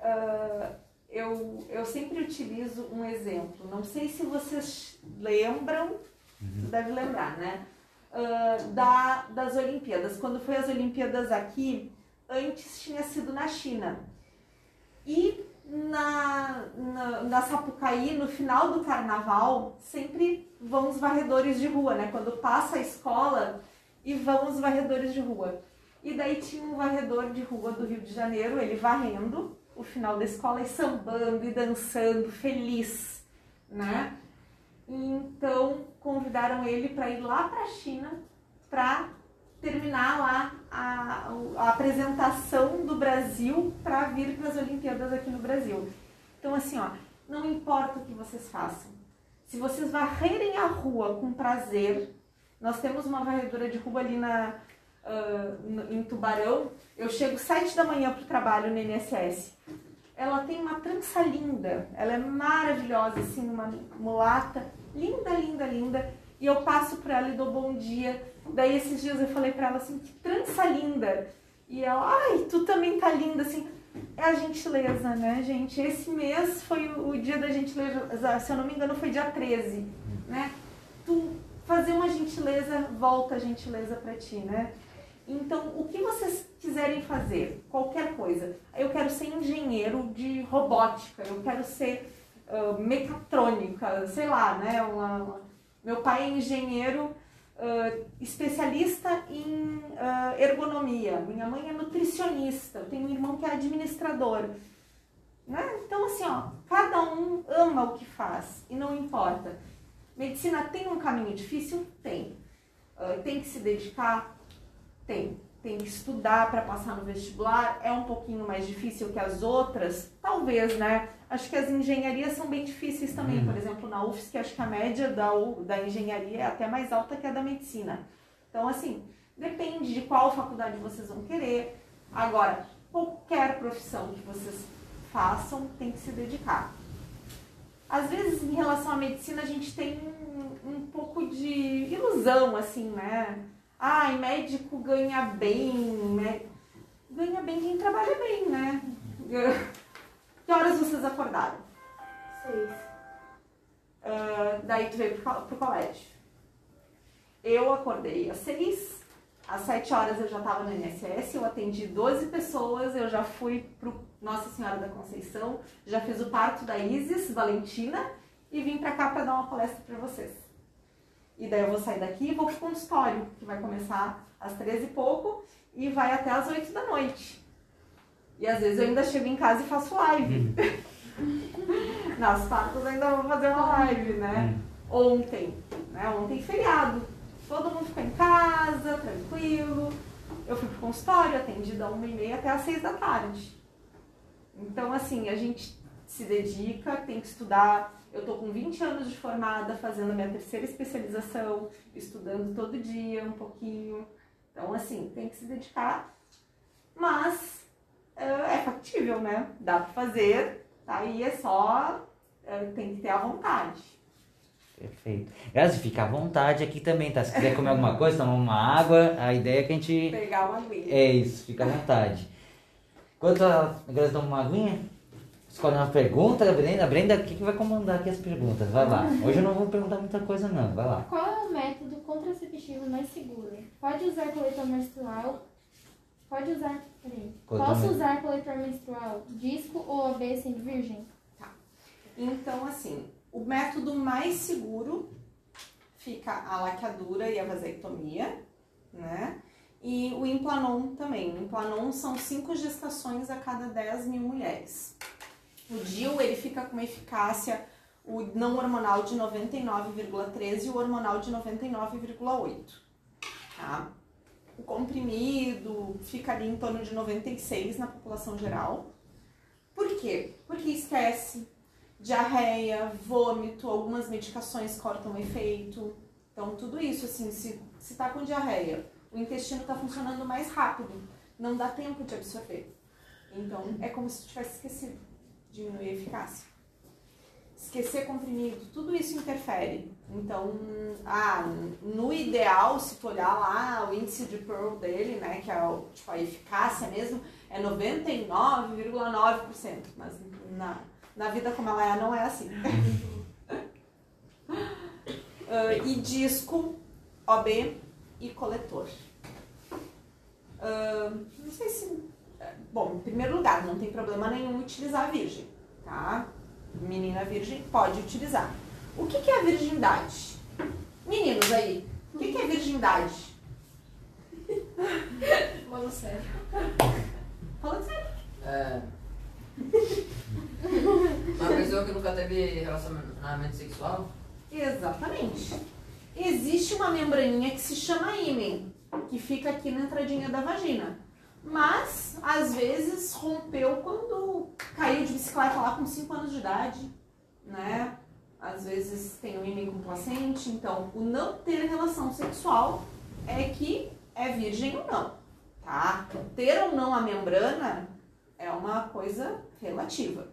ah, eu, eu sempre utilizo um exemplo. Não sei se vocês lembram, deve lembrar, né? Ah, da, das Olimpíadas. Quando foi as Olimpíadas aqui, antes tinha sido na China. E na, na, na Sapucaí, no final do carnaval, sempre vão os varredores de rua, né? Quando passa a escola e vão os varredores de rua. E daí tinha um varredor de rua do Rio de Janeiro, ele varrendo o final da escola e sambando e dançando, feliz, né? Então convidaram ele para ir lá para a China para terminar lá a, a apresentação do Brasil para vir para as Olimpíadas aqui no Brasil. Então assim, ó, não importa o que vocês façam. Se vocês varrerem a rua com prazer, nós temos uma varredura de rua ali na, no- em Tubarão. Eu chego sete da manhã para o trabalho no INSS. Ela tem uma trança linda, ela é maravilhosa, assim, uma mulata, linda, linda, linda. E eu passo por ela e dou bom dia. Daí esses dias eu falei pra ela assim, que trança linda. E ela, ai, tu também tá linda, assim. É a gentileza, né, gente? Esse mês foi o dia da gentileza, se eu não me engano, foi dia 13, né? Tu fazer uma gentileza, volta a gentileza pra ti, né? Então, o que vocês quiserem fazer, qualquer coisa. Eu quero ser engenheiro de robótica, eu quero ser ah, mecatrônica, sei lá, né? Uma- uma- meu pai é engenheiro ah, especialista em ah, ergonomia, minha mãe é nutricionista, eu tenho um irmão que é administrador. Né? Então, assim, ó, cada um ama o que faz e não importa. Medicina tem um caminho difícil? Tem. Ah, tem que se dedicar? Tem. Tem que estudar para passar no vestibular? É um pouquinho mais difícil que as outras? Talvez, né? Acho que as engenharias são bem difíceis também. Por exemplo, na UFSC, acho que a média da, da engenharia é até mais alta que a da medicina. Então, assim, depende de qual faculdade vocês vão querer. Agora, qualquer profissão que vocês façam, tem que se dedicar. Às vezes, em relação à medicina, a gente tem um, um pouco de ilusão, assim, né? Ai, médico ganha bem, né? Ganha bem quem trabalha bem, né? Que horas vocês acordaram? Seis. Ah, daí tu veio pro, pro colégio. Eu acordei às seis, às sete horas eu já estava no INSS, eu atendi 12 pessoas, eu já fui pro Nossa Senhora da Conceição, já fiz o parto da Isis Valentina e vim pra cá para dar uma palestra para vocês. E daí eu vou sair daqui e vou pro consultório, que vai começar às 13 e pouco e vai até às 8 da noite. E às vezes eu ainda chego em casa e faço live. Nas quartas ainda vou fazer uma live, né? Ontem, né? Ontem feriado. Todo mundo ficou em casa, tranquilo. Eu fui pro consultório, atendi da uma e meia até às seis da tarde. Então, assim, a gente se dedica, tem que estudar. Eu tô com 20 anos de formada, fazendo a minha terceira especialização, estudando todo dia um pouquinho. Então, assim, tem que se dedicar. Mas é, é factível, né? Dá pra fazer, aí é só, é, tem que ter a vontade. Perfeito. Grazi, fica à vontade aqui também, tá? Se quiser comer alguma coisa, tomar uma água, a ideia é que a gente. Pegar uma aguinha. É isso, fica à vontade. Enquanto a Grazi toma uma aguinha, escolhe uma pergunta, a Brenda. Brenda, o que, que vai comandar aqui as perguntas? Vai lá. Hoje eu não vou perguntar muita coisa, não. Vai lá. Qual é o método contraceptivo mais seguro? Pode usar coletor menstrual? Pode usar. Peraí. Coletor Posso men- usar coletor menstrual disco ou AB sendo virgem? Então, assim, o método mais seguro fica a laqueadura e a vasectomia, né? E o implanon também. O implanon são cinco gestações a cada 10 mil mulheres. O DIU, ele fica com uma eficácia, o não hormonal de 99,13 e o hormonal de 99,8, tá? O comprimido fica ali em torno de 96 na população geral. Por quê? Porque esquece, diarreia, vômito, algumas medicações cortam o efeito. Então, tudo isso, assim, se, se tá com diarreia, o intestino tá funcionando mais rápido, não dá tempo de absorver. Então, é como se tivesse esquecido, diminui a eficácia. Esquecer comprimido, tudo isso interfere. Então, ah, no ideal, se tu olhar lá o índice de Pearl dele, né, que é o, tipo, a eficácia mesmo, é 99,9%. Mas na, na vida como ela é, não é assim. Ah, e disco, OB e coletor. Ah, não sei se. Bom, em primeiro lugar, não tem problema nenhum utilizar a virgem, tá? Menina virgem pode utilizar. O que, que é a virgindade? Meninos aí, o que, que é virgindade? Mano, sério. Fala sério. É. Uma pessoa que nunca teve relacionamento sexual? Exatamente. Existe uma membraninha que se chama ímen, que fica aqui na entradinha da vagina. Mas, às vezes, rompeu quando caiu de bicicleta lá com 5 anos de idade, né? Às vezes tem ímen complacente. Então, o não ter relação sexual é que é virgem ou não, tá? Ter ou não a membrana é uma coisa relativa.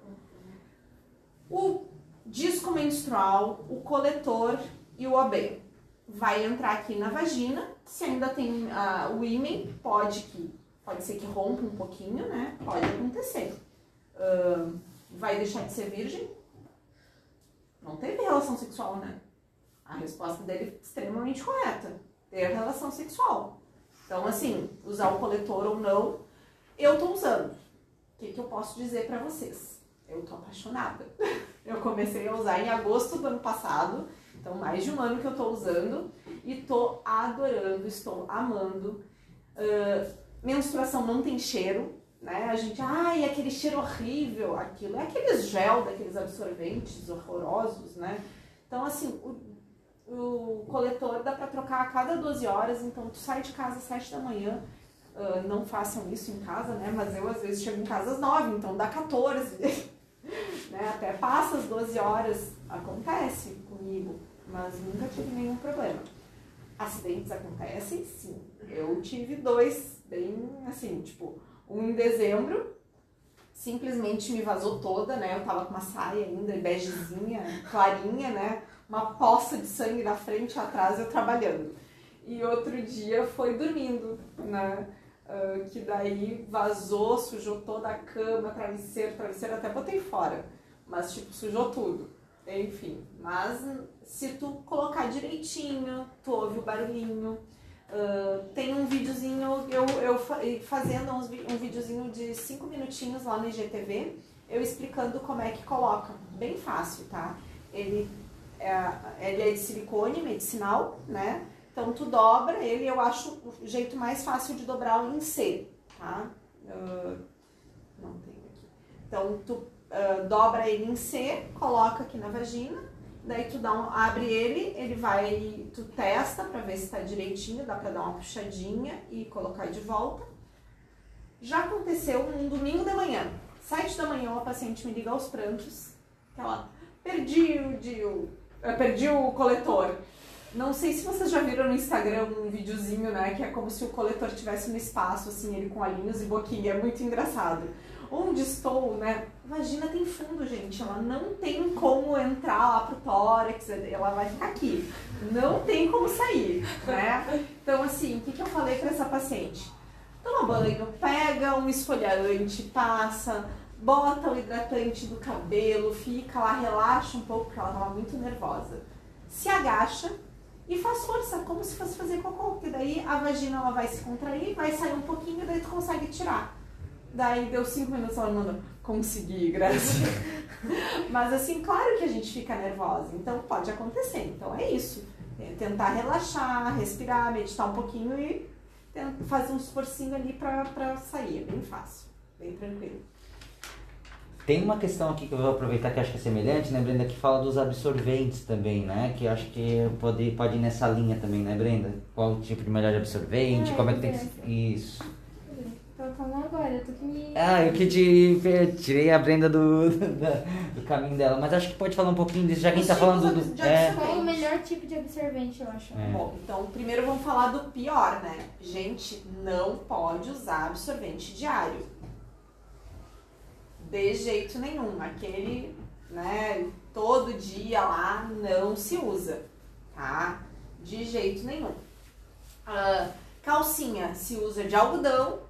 O disco menstrual, o coletor e o OB vai entrar aqui na vagina. Se ainda tem ah, o ímen, pode que pode ser que rompa um pouquinho, né? Pode acontecer. Ahn, vai deixar de ser virgem? Não teve relação sexual, né? A resposta dele é extremamente correta. Ter relação sexual. Então, assim, usar o coletor ou não, eu tô usando. O que, que eu posso dizer pra vocês? Eu tô apaixonada. Eu comecei a usar em agosto do ano passado, então mais de um ano que eu tô usando e tô adorando, estou amando. Ah, menstruação não tem cheiro, né? A gente, ai, aquele cheiro horrível, aquilo é aqueles gel daqueles absorventes horrorosos, né? Então, assim, o, o coletor dá pra trocar a cada 12 horas, então tu sai de casa às 7 da manhã, ah, não façam isso em casa, né? Mas eu às vezes chego em casa às 9, então dá 14. né? Até passa as 12 horas, acontece comigo, mas nunca tive nenhum problema. Acidentes acontecem, sim. Eu tive dois, bem assim, tipo, um em dezembro, simplesmente me vazou toda, né? Eu tava com uma saia ainda, begezinha, clarinha, né? Uma poça de sangue na frente e atrás, eu trabalhando. E outro dia foi dormindo, né? Ah, que daí vazou, sujou toda a cama, travesseiro, travesseiro até botei fora. Mas, tipo, sujou tudo. Enfim, mas se tu colocar direitinho, tu ouve o barulhinho. Ah, tem um videozinho, eu, eu fa- fazendo uns um videozinho de 5 minutinhos lá no IGTV, eu explicando como é que coloca. Bem fácil, tá? Ele é, ele é de silicone medicinal, né? Então tu dobra ele, eu acho o jeito mais fácil de dobrar em C, tá? Ah, não tem aqui. Então tu ah, dobra ele em C, coloca aqui na vagina, daí tu dá um, abre ele, ele vai, tu testa pra ver se tá direitinho, dá pra dar uma puxadinha e colocar de volta. Já aconteceu um domingo de manhã, sete da manhã, uma paciente me liga aos prantos, que ela perdi o DIU, eu perdi o coletor. Não sei se vocês já viram no Instagram um videozinho, né? Que é como se o coletor estivesse no espaço, assim, ele com olhinhos e boquinha. É muito engraçado. Onde estou, né? Vagina tem fundo, gente. Ela não tem como entrar lá pro tórax, ela vai ficar aqui. Não tem como sair, né? Então, assim, o que, que eu falei para essa paciente? Toma banho, pega um esfoliante, passa, bota o hidratante do cabelo, fica lá, relaxa um pouco, porque ela tava muito nervosa. Se agacha e faz força, como se fosse fazer cocô, porque daí a vagina ela vai se contrair, vai sair um pouquinho, daí tu consegue tirar. Daí deu cinco minutos, ela mandou, consegui, graças. Mas assim, claro que a gente fica nervosa, então pode acontecer. Então é isso. É tentar relaxar, respirar, meditar um pouquinho e fazer um esforcinho ali pra, pra sair. É bem fácil, bem tranquilo. Tem uma questão aqui que eu vou aproveitar que acho que é semelhante, né, Brenda, que fala dos absorventes também, né? Que acho que pode, pode ir nessa linha também, né, Brenda? Qual o tipo de melhor absorvente, É, como é que tem que... Isso. Falando agora, tu que me. Ah, eu que te tirei a Brenda do, do, do caminho dela, mas acho que pode falar um pouquinho disso, já que a gente tá falando do. de É, Qual o melhor tipo de absorvente, eu acho? É. Bom, então primeiro vamos falar do pior, né? Gente, não pode usar absorvente diário. De jeito nenhum. Aquele, né, todo dia lá não se usa, tá? De jeito nenhum. Ah, calcinha se usa de algodão,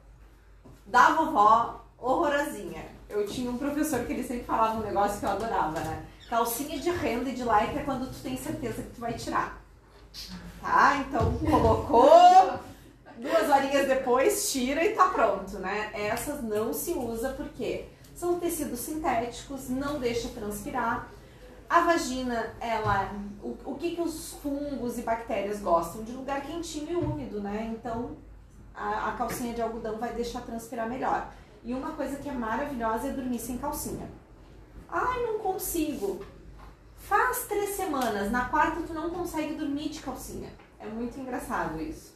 da vovó, horrorosinha. Eu tinha um professor que ele sempre falava um negócio que eu adorava, né? Calcinha de renda e de lycra é quando tu tem certeza que tu vai tirar. Tá? Então colocou, duas horinhas depois tira e tá pronto, né? Essas não se usa porque são tecidos sintéticos, não deixa transpirar. A vagina, ela, o, o que que os fungos e bactérias gostam? De lugar quentinho e úmido, né? Então a, a calcinha de algodão vai deixar transpirar melhor. E uma coisa que é maravilhosa é dormir sem calcinha. Ai, não consigo. Faz três semanas, na quarta tu não consegue dormir de calcinha. É muito engraçado isso.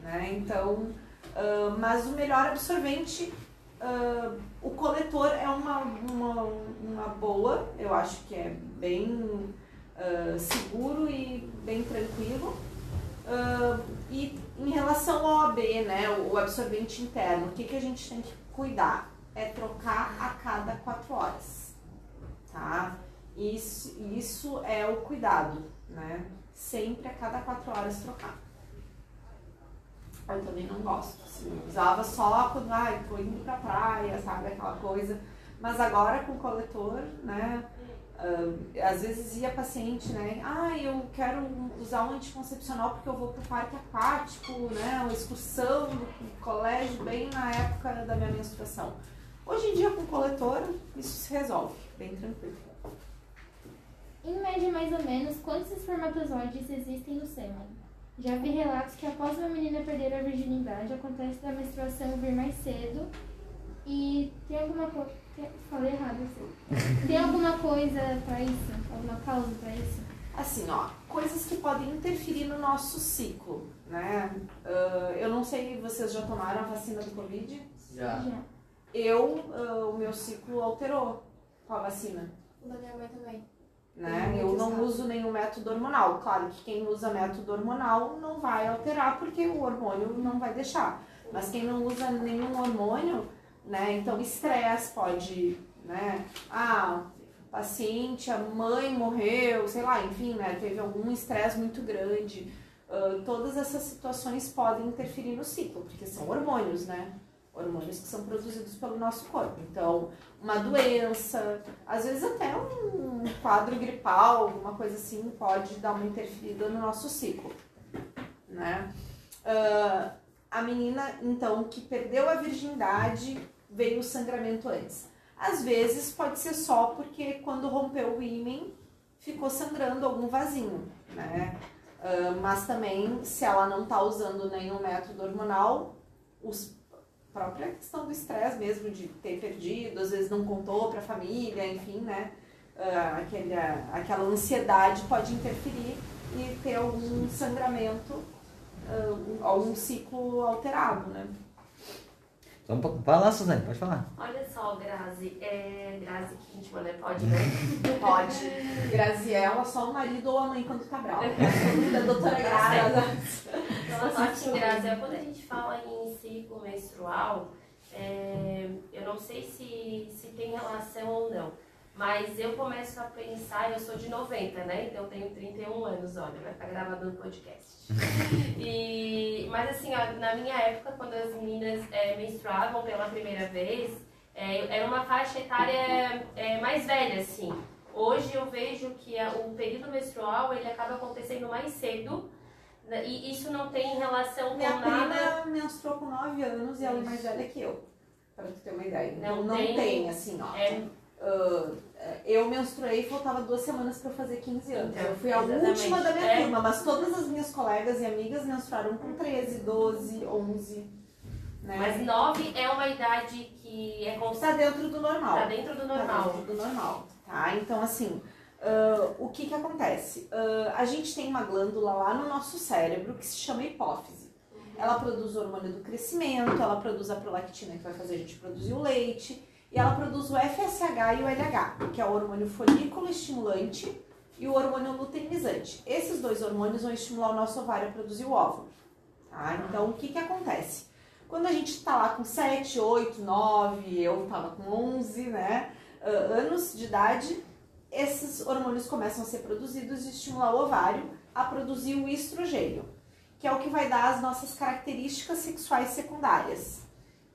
Né? Então, ah, mas o melhor absorvente, ah, o coletor é uma, uma, uma boa, eu acho que é bem ah, seguro e bem tranquilo. E em relação ao AB, né, o absorvente interno, o que, que a gente tem que cuidar? É trocar a cada quatro horas, tá? Isso, isso é o cuidado, né? Sempre a cada quatro horas trocar. Eu também não gosto, assim, usava só quando, ai, tô indo pra praia, sabe, aquela coisa. Mas agora com o coletor, né, ah, às vezes ia paciente, né, ah, eu quero usar um anticoncepcional porque eu vou pro parque aquático, né, uma excursão do colégio bem na época da minha menstruação. Hoje em dia com o coletor, isso se resolve, bem tranquilo. Em média, mais ou menos, quantos espermatozoides existem no sêmen? Já vi relatos que após uma menina perder a virgindade, acontece da menstruação vir mais cedo e tem alguma coisa... Falei errado assim. Tem alguma coisa pra isso? Alguma causa pra isso? Assim, ó, coisas que podem interferir no nosso ciclo, né? Ah, eu não sei, vocês já tomaram a vacina do Covid? Já. Já. Eu, ah, o meu ciclo alterou com a vacina, O da minha mãe também. né? Eu não uso nenhum método hormonal. Claro que quem usa método hormonal não vai alterar porque o hormônio não vai deixar. Mas quem não usa nenhum hormônio, né? Então estresse pode, né? Ah, paciente, a mãe morreu, sei lá, enfim, né? Teve algum estresse muito grande. Ah, todas essas situações podem interferir no ciclo, porque são hormônios, né? Hormônios que são produzidos pelo nosso corpo. Então, uma doença, às vezes até um quadro gripal, alguma coisa assim, pode dar uma interferida no nosso ciclo, né? Ah, a menina, então, que perdeu a virgindade, veio o sangramento antes. Às vezes pode ser só porque quando rompeu o ímen, ficou sangrando algum vasinho, né? Ah, mas também, se ela não tá usando nenhum método hormonal, os própria questão do estresse mesmo, de ter perdido, às vezes não contou pra família, enfim, né? Ah, aquele, aquela ansiedade pode interferir e ter algum sangramento, ah, algum ciclo alterado, né? Pouco. Vai lá, Suzane, pode falar. Olha só, Grazi, é, Grazi que íntima, né? Pode, né? Pode. Graziela, só o marido ou a mãe quando tá brava. da doutora Grazi. Então, assim, Grazi, é quando a gente fala em ciclo menstrual, é, eu não sei se, se tem relação ou não, mas eu começo a pensar, eu sou de 90, né? Então eu tenho 31 anos, olha, vai ficar gravado no podcast. E, mas assim, ó, na minha época, quando as meninas é, menstruavam pela primeira vez, é, era uma faixa etária é, mais velha, assim. Hoje eu vejo que a- o período menstrual ele acaba acontecendo mais cedo né, e isso não tem relação com Minha nada. prima menstruou com 9 anos e ela é mais velha que eu. Pra tu ter uma ideia. Não Não, não tem- tem, assim, ó. É, Ah, eu menstruei e faltava duas semanas eu fazer 15 anos. Então, eu fui a última da minha É. turma, mas todas as minhas colegas e amigas menstruaram com 13, 12, 11. Né? mas 9 é uma idade que é Tá considerada dentro do normal. tá dentro do Tá normal. dentro do normal, tá? Então, assim, ah, o que que acontece? Ah, a gente tem uma glândula lá no nosso cérebro que se chama hipófise. Ela produz o hormônio do crescimento, ela produz a prolactina que vai fazer a gente produzir o leite, e ela produz o FSH e o LH, que é o hormônio folículo estimulante e o hormônio luteinizante. Esses dois hormônios vão estimular o nosso ovário a produzir o óvulo. Tá? Então, o que, que acontece? Quando a gente está lá com 7, 8, 9, eu estava com 11 né, ah, anos de idade, esses hormônios começam a ser produzidos e estimular o ovário a produzir o estrogênio, que é o que vai dar as nossas características sexuais secundárias,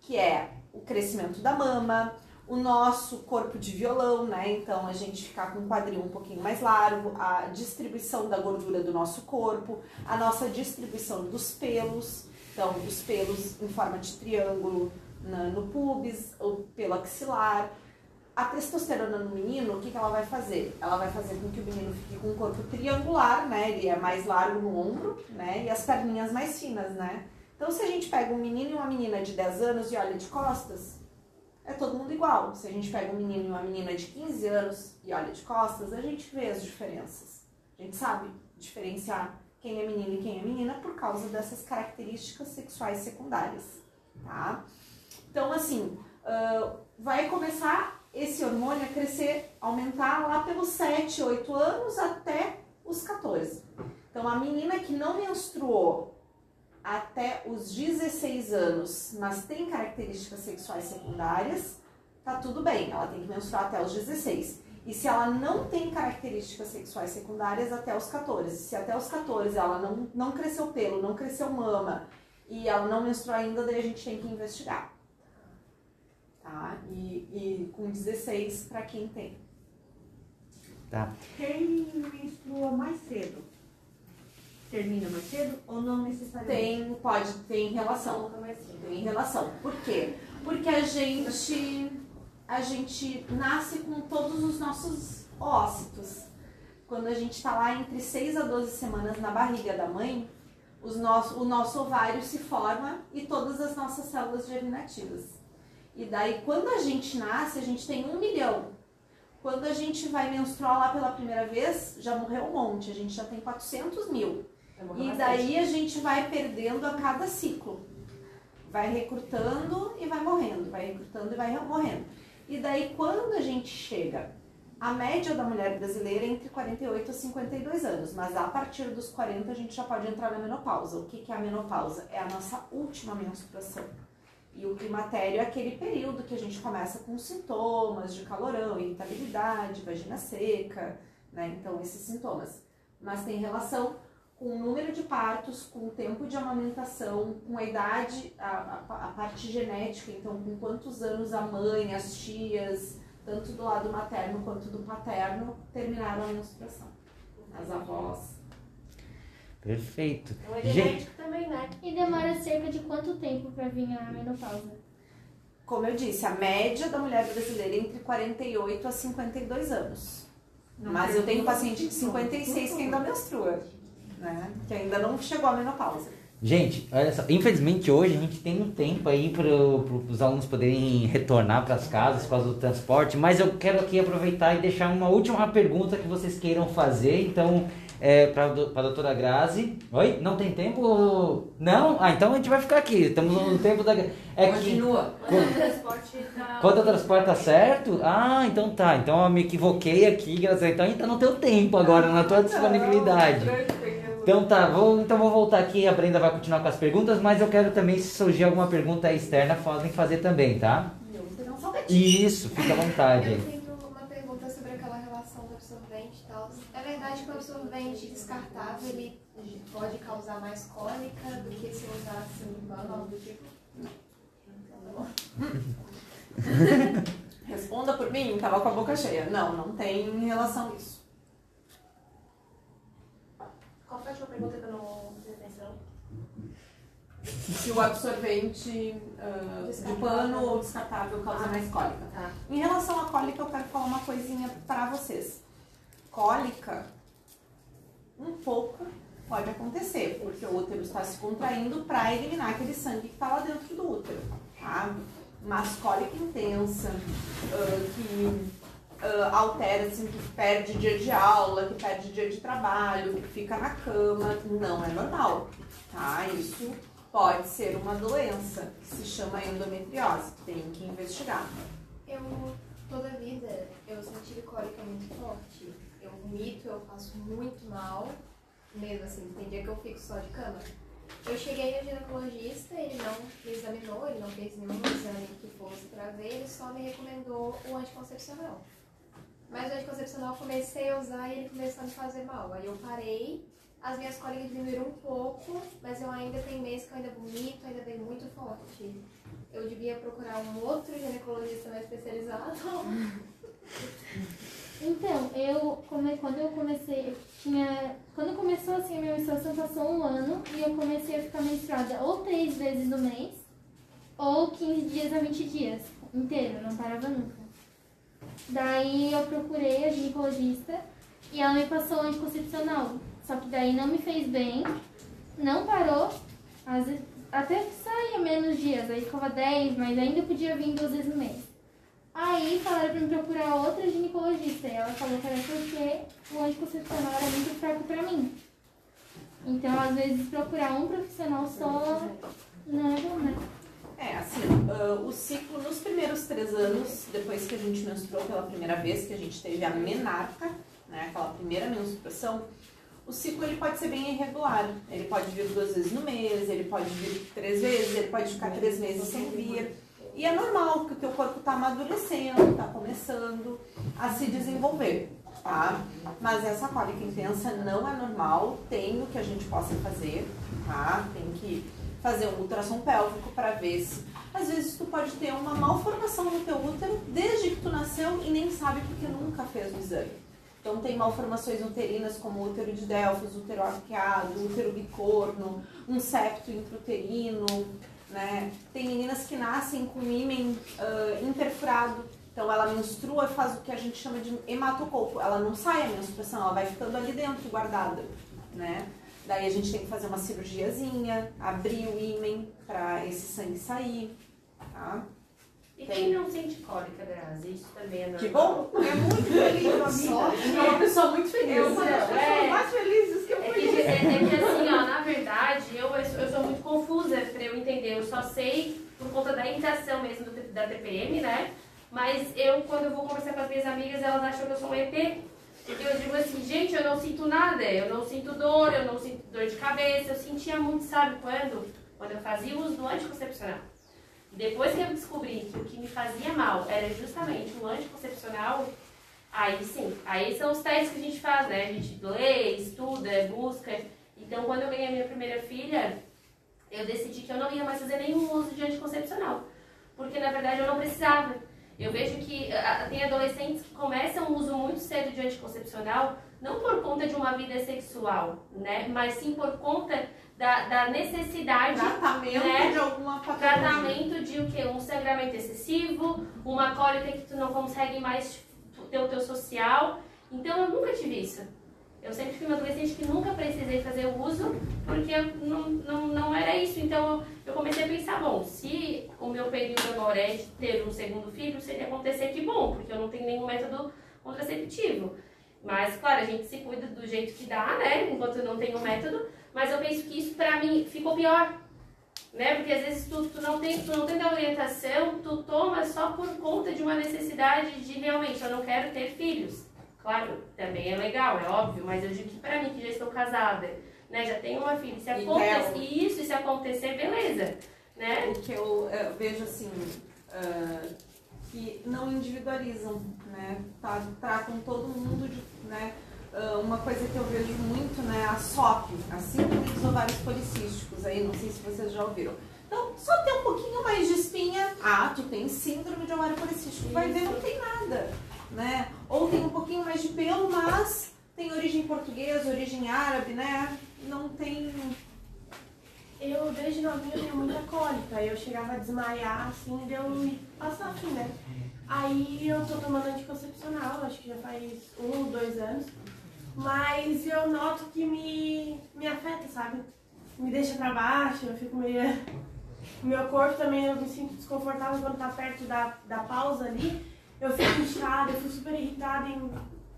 que é o crescimento da mama, o nosso corpo de violão, né? Então a gente ficar com o quadril um pouquinho mais largo, a distribuição da gordura do nosso corpo, a nossa distribuição dos pelos, então os pelos em forma de triângulo na, no pubis, o pelo axilar. A testosterona no menino, o que, que ela vai fazer? Ela vai fazer com que o menino fique com um corpo triangular, né? Ele é mais largo no ombro, né? E as perninhas mais finas, né? Então, se a gente pega um menino e uma menina de 10 anos e olha de costas, é todo mundo igual. Se a gente pega um menino e uma menina de 15 anos e olha de costas, a gente vê as diferenças. A gente sabe diferenciar quem é menino e quem é menina por causa dessas características sexuais secundárias, tá? Então, assim, uh, vai começar esse hormônio a crescer, aumentar lá pelos 7, 8 anos até os 14. Então, a menina que não menstruou até os 16 anos, mas tem características sexuais secundárias, tá tudo bem, ela tem que menstruar até os 16. E se ela não tem características sexuais secundárias, até os 14. Se até os 14 ela não, não cresceu pelo, não cresceu mama e ela não menstruou ainda, daí a gente tem que investigar. Tá? E, e com 16 para quem tem. Tá. Quem menstrua mais cedo termina mais cedo ou não necessariamente? Tem, pode, tem relação. Tem relação. Por quê? Porque a gente, a gente nasce com todos os nossos ócitos. Quando a gente está lá entre 6 a 12 semanas na barriga da mãe, os nosso, o nosso ovário se forma e todas as nossas células germinativas. E daí, quando a gente nasce, a gente tem um milhão. Quando a gente vai menstruar lá pela primeira vez, já morreu um monte, a gente já tem 400 mil. E daí a gente vai perdendo a cada ciclo. Vai recrutando e vai morrendo, vai recrutando e vai morrendo. E daí quando a gente chega, a média da mulher brasileira é entre 48 a 52 anos, mas a partir dos 40 a gente já pode entrar na menopausa. O que, que é a menopausa? É a nossa última menstruação. E o climatério é aquele período que a gente começa com sintomas de calorão, irritabilidade, vagina seca, né? Então, esses sintomas. Mas tem relação com o número de partos, com o tempo de amamentação, com a idade, a, a, a, parte genética, então com quantos anos a mãe, as tias, tanto do lado materno quanto do paterno, terminaram a menstruação. As avós. Perfeito. Então é Gente, genético também, né? E demora cerca de quanto tempo pra vir a menopausa? Como eu disse, a média da mulher brasileira é entre 48 a 52 anos. Mas eu tenho paciente de 56 que ainda menstrua, né? Que ainda não chegou à menopausa. gente, olha só. Infelizmente hoje a gente tem um tempo aí para os alunos poderem retornar para as casas por causa do transporte, mas eu quero aqui aproveitar e deixar uma última pergunta que vocês queiram fazer. Então, é, para a doutora Grazi. Oi? Não tem tempo? Não? Ah, então a gente vai ficar aqui. Estamos no tempo da. É que, Continua. Quando o transporte tá... quando o transporte tá certo? Ah, então tá. Então eu me equivoquei aqui, Grazi. Então a gente tá no teu tempo agora, na tua disponibilidade. Então tá, vou, então vou voltar aqui, a Brenda vai continuar com as perguntas, mas eu quero também, se surgir alguma pergunta externa, podem fazer também, tá? Gatinhos. Isso, fica à vontade. Eu tenho uma pergunta sobre aquela relação do absorvente e tal. É verdade que o absorvente descartável ele pode causar mais cólica do que se usasse um pano, algo do tipo? Responda por mim, tava com a boca cheia. Não, não tem relação isso. Qual foi a pergunta que eu não prestei atenção? Se o absorvente ah, de pano ou descartável causa mais cólica. Tá. Em relação à cólica, eu quero falar uma coisinha pra vocês. Cólica, um pouco pode acontecer, porque o útero está se contraindo para eliminar aquele sangue que está lá dentro do útero, tá? Mas cólica intensa, ah, que ah, altera, assim, que perde dia de aula, que perde dia de trabalho, que fica na cama, não é normal, tá? Isso Pode ser uma doença que se chama endometriose. Tem que investigar. Eu, toda vida, eu tive cólica muito forte. Eu vomito, eu passo muito mal, mesmo assim, tem dia que eu fico só de cama. Eu cheguei no ginecologista, ele não me examinou, ele não fez nenhum exame que fosse pra ver, ele só me recomendou o anticoncepcional. Mas o anticoncepcional eu comecei a usar e ele começou a me fazer mal. Aí eu parei, as minhas cólicas diminuíram um pouco, mas eu ainda tenho meses que eu ainda vomito, ainda vem muito forte. Eu devia procurar um outro ginecologista mais especializado. Então, eu come, quando eu comecei, eu tinha. Quando começou assim a minha menstruação, passou um ano e eu comecei a ficar menstruada ou três vezes no mês, ou 15 dias a 20 dias, inteiro, não parava nunca. Daí eu procurei a ginecologista e ela me passou anticoncepcional. Só que daí não me fez bem, não parou, às vezes, até saía menos dias, aí ficava 10, mas ainda podia vir duas vezes no mês. Aí falaram pra me procurar outra ginecologista. E ela falou que era porque o anticoncepcional era muito fraco pra mim. Então, às vezes, procurar um profissional só não é bom, né? É, assim, ah, o ciclo nos primeiros três anos, depois que a gente menstruou pela primeira vez, que a gente teve a menarca, né, aquela primeira menstruação, o ciclo ele pode ser bem irregular. Ele pode vir duas vezes no mês, ele pode vir três vezes, ele pode ficar três meses sem vir. E é normal, porque o teu corpo está amadurecendo, está começando a se desenvolver, tá? Mas essa cólica intensa não é normal, tem o que a gente possa fazer, tá? Tem que fazer um ultrassom pélvico para ver se... Às vezes tu pode ter uma malformação no teu útero desde que tu nasceu e nem sabe porque nunca fez o exame. Então tem malformações uterinas como útero de Delfos, útero arqueado, útero bicorno, um septo intrauterino, né? Tem meninas que nascem com ímen interfurado, então ela menstrua e faz o que a gente chama de hematocolpo. Ela não sai a menstruação, ela vai ficando ali dentro guardada, né? Daí a gente tem que fazer uma cirurgiazinha, abrir o ímen para esse sangue sair, tá? E quem não sente cólica, Grazi? Isso também é normal. Que bom! É muito feliz na vida. É uma pessoa muito feliz. É uma das É. pessoas mais felizes que eu É que, conheço. é, é que assim, ó, na verdade, eu, eu sou muito confusa pra eu entender. Eu só sei por conta da indicação mesmo do, da TPM, né? Mas eu, quando eu vou conversar com as minhas amigas, elas acham que eu sou um ET. Porque eu digo assim, gente, eu não sinto nada. Eu não sinto dor, eu não sinto dor de cabeça. Eu sentia muito, sabe quando? Quando eu fazia uso do anticoncepcional. Depois que eu descobri que o que me fazia mal era justamente o anticoncepcional, aí sim, aí são os testes que a gente faz, né? A gente lê, estuda, busca. Então, quando eu ganhei minha primeira filha, eu decidi que eu não ia mais fazer nenhum uso de anticoncepcional. Porque, na verdade, eu não precisava. Eu vejo que ah, tem adolescentes que começam o uso muito cedo de anticoncepcional, não por conta de uma vida sexual, né? Mas sim por conta da, da necessidade Tratamento né? de alguma patologia. tratamento de o quê? Um sangramento excessivo, uma cólica que tu não consegue mais ter o teu social. Então eu nunca tive isso. Eu sempre fui uma adolescente que nunca precisei fazer o uso, porque não, não, não era isso. Então eu comecei a pensar, bom, se o meu período agora é de ter um segundo filho, se ele acontecer, que bom, porque eu não tenho nenhum método contraceptivo. Mas, claro, a gente se cuida do jeito que dá, né? Enquanto não tem um método. Mas eu penso que isso pra mim ficou pior. Né? Porque às vezes tu, tu não tem, tu não tem da orientação, tu toma só por conta de uma necessidade de realmente, eu não quero ter filhos. Claro, também é legal, é óbvio, mas eu digo que pra mim, que já estou casada, né? Já tenho uma filha, se E acontecer isso, se acontecer, beleza. Né? O que eu, eh, vejo assim, ah, que não individualizam, né? Tá, tratam todo mundo de, né? Ah, uma coisa que eu vejo muito, né? A SOP, a síndrome dos ovários policísticos, aí não sei se vocês já ouviram. Então, só ter um pouquinho mais de espinha, ah, tu tem síndrome de ovário policístico, vai ver, não tem nada, né? Ou tem um pouquinho mais de pelo, mas tem origem portuguesa, origem árabe, né? Não tem Eu, desde novinha, tenho muita cólica. Eu chegava a desmaiar, assim, de eu passar assim, né? Aí eu tô tomando anticoncepcional, acho que já faz um dois anos. Mas eu noto que me, me afeta, sabe? Me deixa pra baixo, eu fico meio... Meu corpo também, eu me sinto desconfortável quando tá perto da, da pausa ali. Eu fico inchada, eu fico super irritada em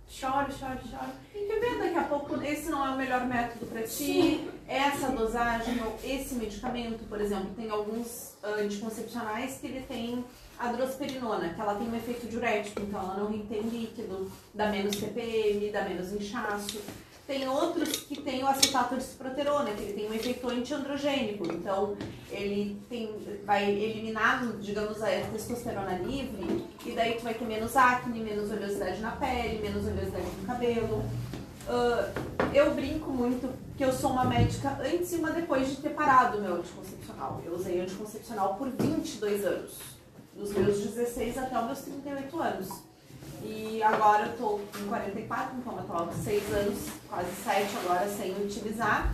choro, choro, choro. Que ver daqui a pouco, esse não é o melhor método para ti, essa dosagem ou esse medicamento, por exemplo, tem alguns anticoncepcionais que ele tem a drosperinona, que ela tem um efeito diurético, então ela não retém líquido, dá menos TPM, dá menos inchaço. Tem outros que tem o acetato de ciproterona, que ele tem um efeito antiandrogênico, então ele tem, vai eliminar, digamos, a testosterona livre, e daí tu vai ter menos acne, menos oleosidade na pele, menos oleosidade no cabelo. Uh, eu brinco muito que eu sou uma médica antes e uma depois de ter parado meu anticoncepcional. Eu usei anticoncepcional por 22 anos, dos meus 16 até os meus 38 anos. E agora eu tô com 44, então eu tô há 6 anos, quase 7 agora, sem utilizar.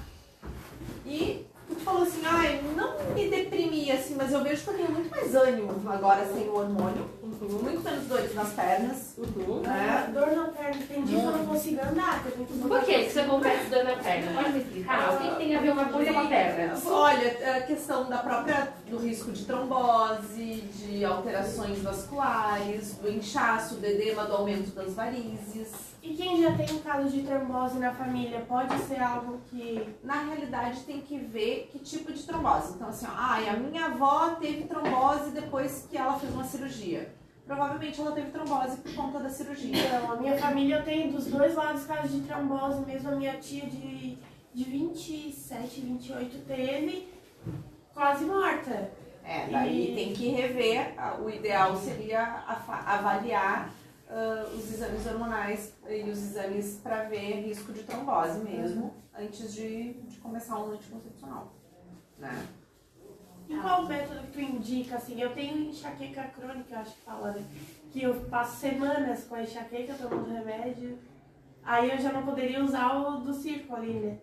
E tu falou assim, ai, não me deprimia assim, mas eu vejo que eu tenho muito mais ânimo agora sem o hormônio. Muito menos dores nas pernas. É. Dor na perna, tem dia que eu não consigo andar. que eu tenho que Por que isso acontece dor na perna? Pode me explicar? O que que tem a ver uma coisa com a perna? Olha, a questão da própria do risco de trombose, de alterações vasculares, do inchaço, do edema, do aumento das varizes. E quem já tem um caso de trombose na família, pode ser algo que... Na realidade, tem que ver que tipo de trombose. Então, assim, ó, ai, a minha avó teve trombose depois que ela fez uma cirurgia. Provavelmente ela teve trombose por conta da cirurgia. Então, a minha família tem dos dois lados casos de trombose, mesmo a minha tia de, de 27, 28 teve, quase morta. É, daí E- tem que rever. O ideal seria avaliar ah, os exames hormonais e os exames para ver risco de trombose mesmo, antes de, de começar um anticoncepcional. Né? E qual método que tu indica, assim? Eu tenho enxaqueca crônica, acho que fala, né? Que eu passo semanas com a enxaqueca tomando remédio. Aí eu já não poderia usar o do circo ali, né?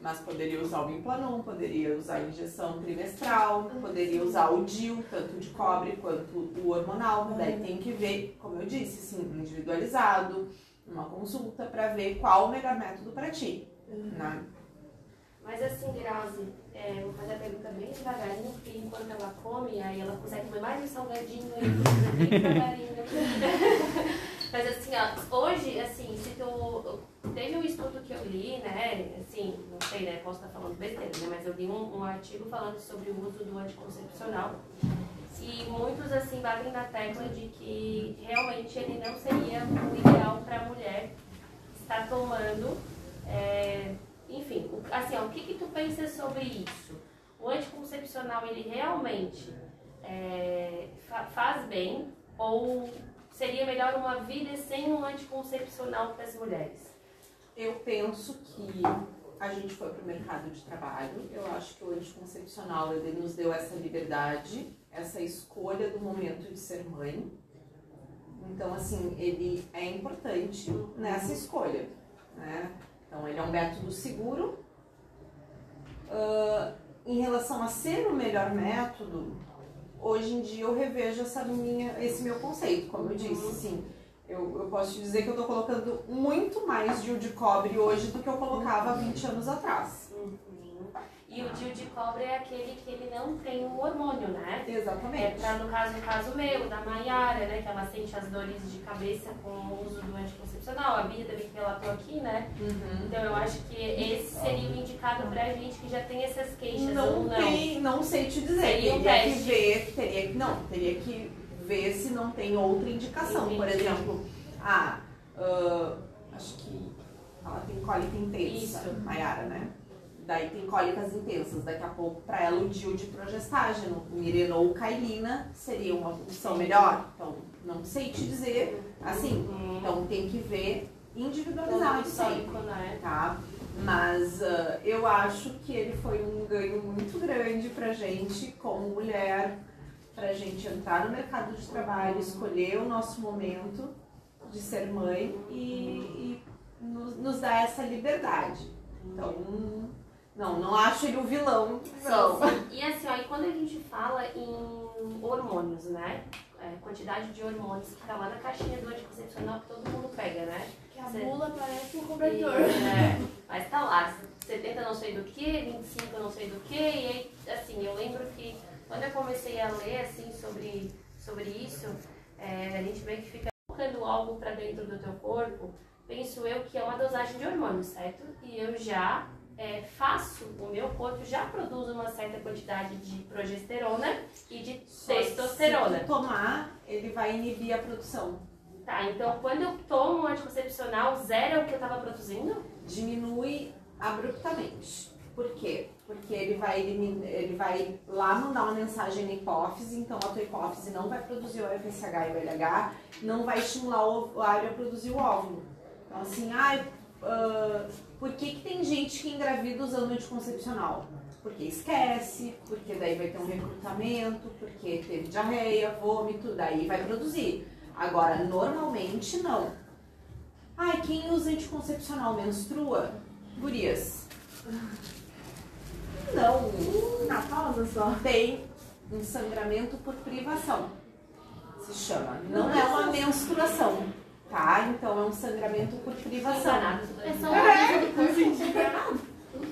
Mas poderia usar o Implanon, poderia usar a injeção trimestral, poderia usar o DIL, tanto de cobre quanto o hormonal. Daí tem que ver, como eu disse, assim, individualizado, uma consulta para ver qual o melhor método para ti. Né? Mas assim, Grazi, é, vou fazer a pergunta bem devagarinho, porque enquanto ela come, aí ela consegue comer mais um salgadinho aí, bem devagarinho. Mas assim, ó, hoje, assim, se tu. Teve um estudo que eu li, né? Assim, não sei, né? Posso estar falando besteira, né? Mas eu li um, um artigo falando sobre o uso do anticoncepcional. E muitos, assim, batem na tecla de que realmente ele não seria o ideal para a mulher estar tomando. é, enfim, o- assim, ó, o que, que tu pensa sobre isso? O anticoncepcional, ele realmente é, fa- faz bem ou seria melhor uma vida sem um anticoncepcional para as mulheres? Eu penso que a gente foi para o mercado de trabalho. Eu acho que o anticoncepcional ele nos deu essa liberdade, essa escolha do momento de ser mãe. Então, assim, ele é importante nessa escolha, né? Então, ele é um método seguro. Ah, em relação a ser o melhor método, hoje em dia eu revejo essa minha, esse meu conceito, como eu disse, assim, eu, eu posso te dizer que eu tô colocando muito mais DIU de cobre hoje do que eu colocava há 20 anos atrás. E o DIU de cobre é aquele que ele não tem o hormônio, né? É Exatamente. pra, no caso, no caso meu, da Maiara, né? Que ela sente as dores de cabeça com o uso do anticoncepcional. A Bia também que relatou aqui, né? Uhum. Então eu acho que esse seria o indicado pra gente que já tem essas queixas ou Não, não. tem, não sei te dizer. Seria um teria que teste. ver, teria que não, teria que ver se não tem outra indicação. Por Entendi. exemplo, ah, ah, acho que ela tem cólica intensa, Isso. Maiara, né? Daí tem cólicas intensas. Daqui a pouco, para ela, o DIU de progestágeno, Mirena ou Kailina, seria uma opção melhor. Então, não sei te dizer assim. Então, tem que ver individualizado sempre né? tá? Mas ah, eu acho que ele foi um ganho muito grande pra gente como mulher, pra gente entrar no mercado de trabalho, escolher o nosso momento de ser mãe e, e nos, nos dar essa liberdade. Então, não, não acho ele o vilão, não. Sim, sim. E assim, ó, e quando a gente fala em hormônios, né? É, quantidade de hormônios que tá lá na caixinha do anticoncepcional que todo mundo pega, né? Que a Cê- bula parece um E, cobertor. é, mas tá lá, 70 não sei do que, 25 não sei do que, e aí, assim, eu lembro que quando eu comecei a ler, assim, sobre, sobre isso, é, a gente meio que fica colocando algo para dentro do teu corpo, penso eu que é uma dosagem de hormônio, certo? E eu já é, faço, o meu corpo já produz uma certa quantidade de progesterona e de testosterona. Se tomar, ele vai inibir a produção. Tá, então quando eu tomo um anticoncepcional, zero é o que eu tava produzindo? Diminui abruptamente. Por quê? Porque ele vai, ele vai lá mandar uma mensagem na hipófise, então a tua hipófise não vai produzir o FSH e o LH, não vai estimular o ovário a produzir o óvulo. Então assim, ai, por que, que tem gente que engravida usando anticoncepcional? Porque esquece, porque daí vai ter um recrutamento, porque teve diarreia, vômito, daí vai produzir. Agora, normalmente não. Ai, quem usa anticoncepcional menstrua? Gurias. Não. Na pausa só. Tem um sangramento por privação. Se chama. Não é uma menstruação, tá? Então é um sangramento por privação. É só corpo.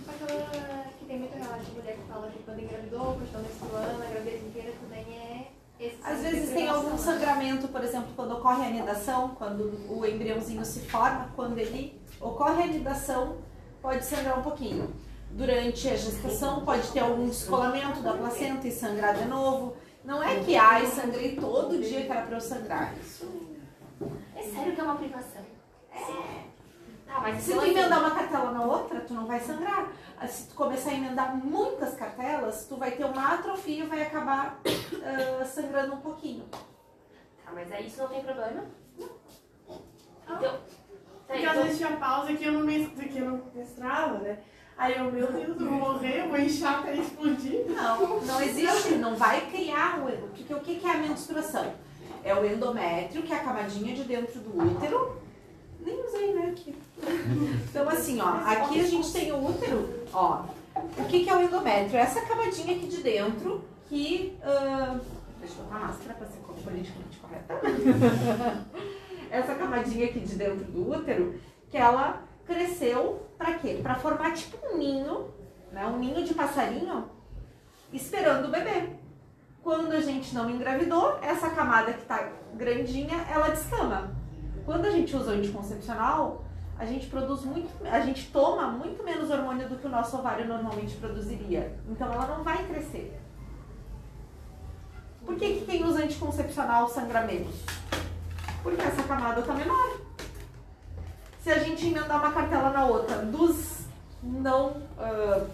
Aquela que tem muito relato de mulher que fala que quando engravidou, quando está menstruando, a gravidez inteira também é esse Às vezes tem algum sangramento, por exemplo, quando ocorre a anidação, quando o embriãozinho se forma, quando ele ocorre a anidação, pode sangrar um pouquinho. Durante a gestação pode ter algum descolamento da placenta e sangrar de novo. Não é que, ai, sangrei todo dia que era pra eu sangrar. Isso. É sério que é uma privação? É. Tá, mas Se tu emendar uma cartela na outra, tu não vai sangrar. Se tu começar a emendar muitas cartelas, tu vai ter uma atrofia e vai acabar ah, sangrando um pouquinho. Tá, mas aí isso não tem problema? Não. Então, tá, Porque às então vezes tinha pausa que eu não, que eu não mestrava, né? Aí eu, meu Deus, eu vou morrer, eu vou inchar até explodir. Não, não existe, não vai criar o porque o que é a menstruação? É o endométrio, que é a camadinha de dentro do útero. Nem usei, né, aqui. Então assim, ó, aqui a gente tem o útero, ó. O que que é o endométrio? É essa camadinha aqui de dentro que... ah, deixa eu botar a máscara pra ser politicamente correta. essa camadinha aqui de dentro do útero, que ela cresceu pra quê? Pra formar tipo um ninho, né? Um ninho de passarinho esperando o bebê. Quando a gente não engravidou, essa camada que tá grandinha, ela descama. Quando a gente usa o anticoncepcional, a gente produz muito, a gente toma muito menos hormônio do que o nosso ovário normalmente produziria. Então ela não vai crescer. Por que, que quem usa anticoncepcional sangra menos? Porque essa camada tá menor. Se a gente emendar uma cartela na outra dos não. ah,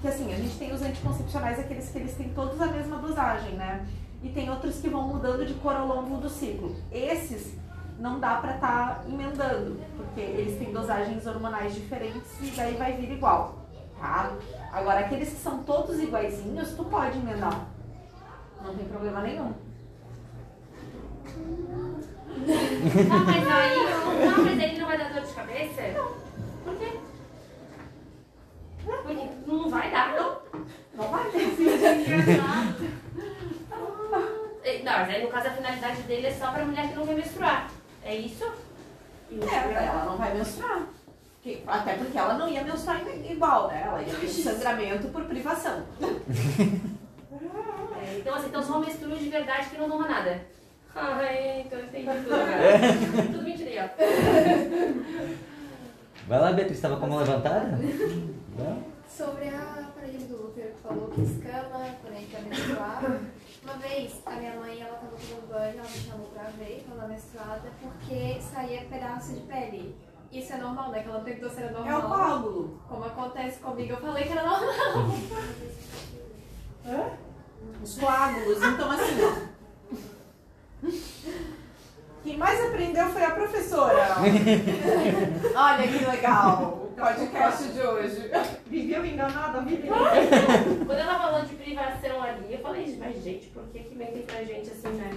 que assim, a gente tem os anticoncepcionais, aqueles que eles têm todos a mesma dosagem, né? E tem outros que vão mudando de cor ao longo do ciclo. Esses não dá pra estar emendando, porque eles têm dosagens hormonais diferentes e daí vai vir igual, tá? Agora, aqueles que são todos iguaizinhos, tu pode emendar. Não tem problema nenhum. Ah, mas aí, ah, mas aí não vai dar dor de cabeça? Não. Porque não vai dar, não. Não vai? Eh, Não, mas aí no caso a finalidade dele é só pra mulher que não quer menstruar. É isso? E É, ela não vai menstruar. Até porque ela não ia menstruar igual, né? Ela ia ter sangramento por privação. É, então, assim, então só menstrua de verdade que não toma nada. Ai, então eu entendi tudo agora. Tudo mentira, ó. Vai lá, Beatriz, estava a mão levantada? Vai. Sobre a parede do útero que falou que escama quando a gente vai menstruar. Uma vez, a minha mãe, ela tava tomando banho, ela me chamou pra ver quando ela menstruada, porque saía pedaço de pele. Isso é normal, né? Que ela perguntou se era É o normal. coágulo. Como acontece comigo, eu falei que era normal. Os coágulos. Então, assim, ó. Quem mais aprendeu foi a professora. Olha que legal podcast de hoje. Viveu enganada inteira. Quando ela falou de privação ali, eu falei, mas gente, por que que mentem pra gente assim, né?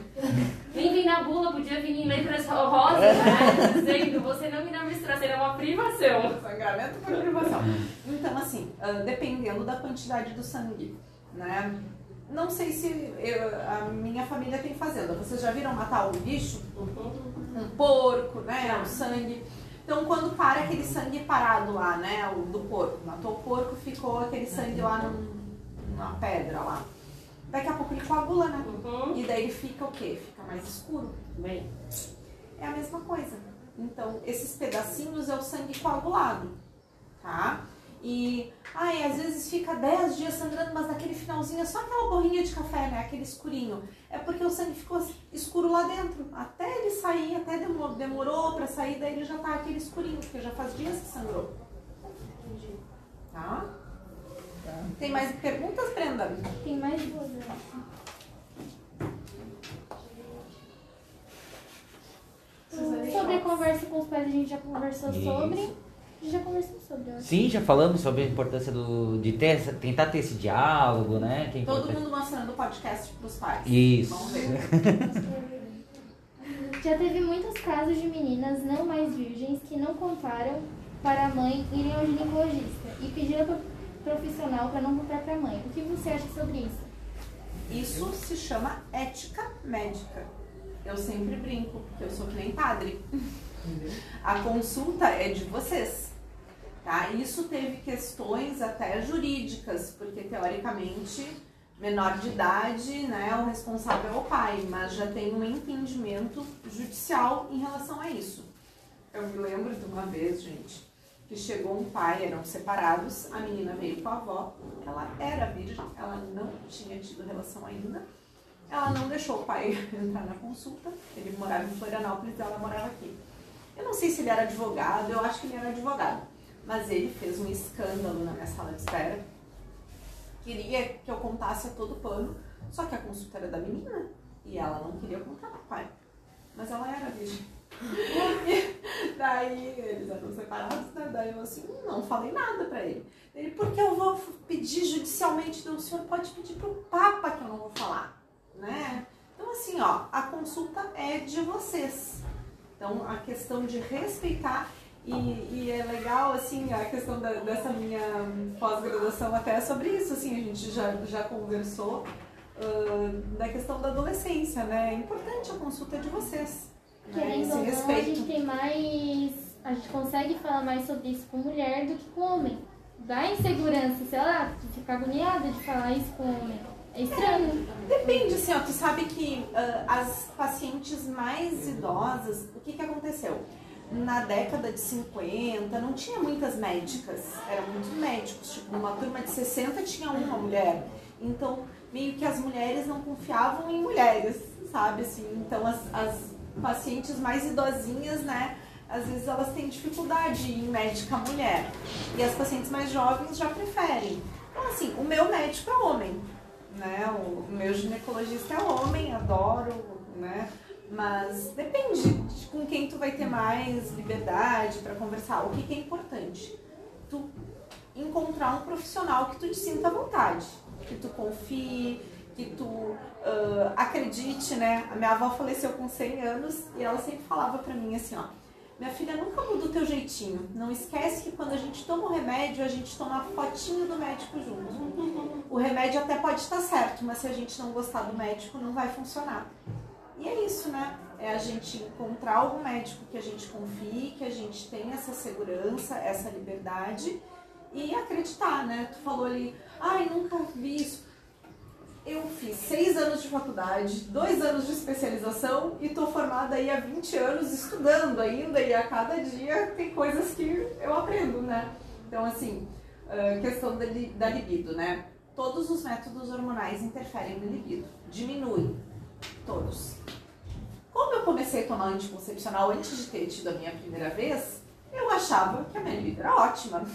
Nem vem na bula, podia vir em letras rosas, né? Dizendo, você não me dá menstruação, será uma privação. Sangramento por privação. Então, assim, ah, dependendo da quantidade do sangue, né? Não sei se eu- a minha família tem fazenda. Vocês já viram matar um bicho? Um porco, né? O sangue. Então, quando para aquele sangue parado lá, né? O do porco. Matou o porco, ficou aquele sangue lá num- numa pedra lá. Daqui a pouco ele coagula, né? Uhum. E daí ele fica o quê? Fica mais escuro. Bem, é a mesma coisa. Então, esses pedacinhos é o sangue coagulado, tá? E, ai, às vezes fica 10 dias sangrando, mas naquele finalzinho é só aquela borrinha de café, né? Aquele escurinho. É porque o sangue ficou escuro lá dentro. Até ele sair, até demorou, demorou pra sair, daí ele já tá aquele escurinho, porque já faz dias que sangrou. Tá? Tem mais perguntas, Brenda? Tem mais duas. Sobre a conversa com os pais, a gente já conversou Isso. sobre. A gente já conversou sobre, acho. Sim, já falamos sobre a importância do, de ter, essa- tentar ter esse diálogo, né? Que é Todo mundo mostrando o podcast pros pais. Isso. Vamos ver. Já teve muitos casos de meninas não mais virgens que não contaram para a mãe irem ao ginecologista e pediram para profissional para não contar para a mãe. O que você acha sobre isso? Isso se chama ética médica. Eu sempre brinco, porque eu sou que nem padre. A consulta é de vocês. Tá? Isso teve questões até jurídicas, porque teoricamente menor de idade, né, o responsável é o pai, mas já tem um entendimento judicial em relação a isso. Eu me lembro de uma vez, gente, que chegou um pai, eram separados, a menina veio com a avó, ela era virgem, ela não tinha tido relação ainda, ela não deixou o pai entrar na consulta, ele morava em Florianópolis, ela morava aqui. Eu não sei se ele era advogado, eu acho que ele era advogado, mas ele fez um escândalo na minha sala de espera, queria que eu contasse a todo pano, só que a consulta era da menina e ela não queria contar pro pai. Mas ela era virgem. Daí eles eram separados, né? Daí eu assim, não falei nada pra ele. Ele, porque eu vou pedir judicialmente, então o senhor pode pedir pro Papa que eu não vou falar, né? Então assim, ó, a consulta é de vocês. Então a questão de respeitar e, e é legal, assim, a questão da- dessa minha pós-graduação até é sobre isso, assim, a gente já, já conversou ah, da questão da adolescência, né? É importante a consulta de vocês. Né? Querendo Esse ou não, a gente tem mais. A gente consegue falar mais sobre isso com mulher do que com homem. Dá insegurança, sei lá, tu fica agoniada de falar isso com homem. É estranho. Depende, assim, ó, tu sabe que ah, as pacientes mais idosas, o que que aconteceu? Na década de 50 não tinha muitas médicas, eram muitos médicos, tipo, numa turma de 60 tinha uma mulher. Então, meio que as mulheres não confiavam em mulheres, sabe, assim, então as, as pacientes mais idosinhas, né, às vezes elas têm dificuldade em médica mulher. E as pacientes mais jovens já preferem. Então, assim, o meu médico é homem, né? O meu ginecologista é homem, adoro, né? Mas depende de com quem tu vai ter mais liberdade para conversar. O que, que é importante? Tu encontrar um profissional que tu te sinta à vontade, que tu confie, que tu ah, acredite, né? A minha avó faleceu com 100 anos e ela sempre falava pra mim assim, ó, minha filha, nunca muda o teu jeitinho. Não esquece que quando a gente toma o remédio, a gente toma a fotinho do médico junto. O remédio até pode estar certo, mas se a gente não gostar do médico, não vai funcionar. E é isso, né? É a gente encontrar algum médico que a gente confie, que a gente tenha essa segurança, essa liberdade e acreditar, né? Tu falou ali, ai, nunca vi isso. Eu fiz seis anos de faculdade, dois anos de especialização e tô formada aí há 20 anos estudando ainda e a cada dia tem coisas que eu aprendo, né? Então, assim, questão da libido, né? Todos os métodos hormonais interferem no libido, diminuem, todos. Como eu comecei a tomar anticoncepcional antes de ter tido a minha primeira vez, eu achava que a minha libido era ótima,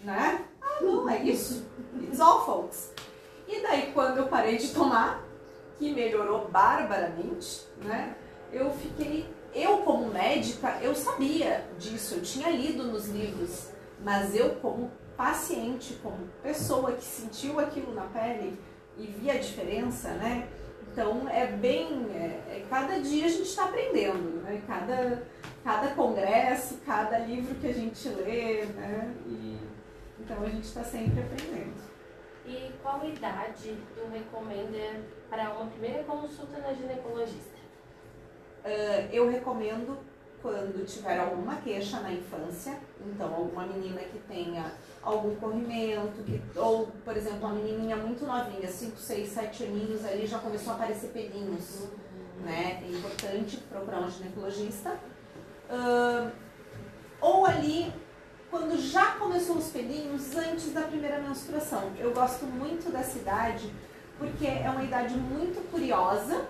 né? Ah, não, é isso. It's all, folks. E daí, quando eu parei de tomar, que melhorou barbaramente, né? Eu fiquei, eu como médica, eu sabia disso, eu tinha lido nos livros, mas eu como paciente, como pessoa que sentiu aquilo na pele e via a diferença, né? Então é bem, é, é- cada dia a gente está aprendendo, né? Cada, cada congresso, cada livro que a gente lê, né? E, então a gente está sempre aprendendo. E qual idade tu recomenda para uma primeira consulta na ginecologista? Eh, eu recomendo quando tiver alguma queixa na infância, então alguma menina que tenha algum corrimento, que, ou, por exemplo, uma menininha muito novinha, 5, 6, 7 aninhos ali já começou a aparecer pelinhos. né? É importante procurar um ginecologista. Ah, ou ali, quando já começou os pelinhos, antes da primeira menstruação. Eu gosto muito dessa idade, porque é uma idade muito curiosa.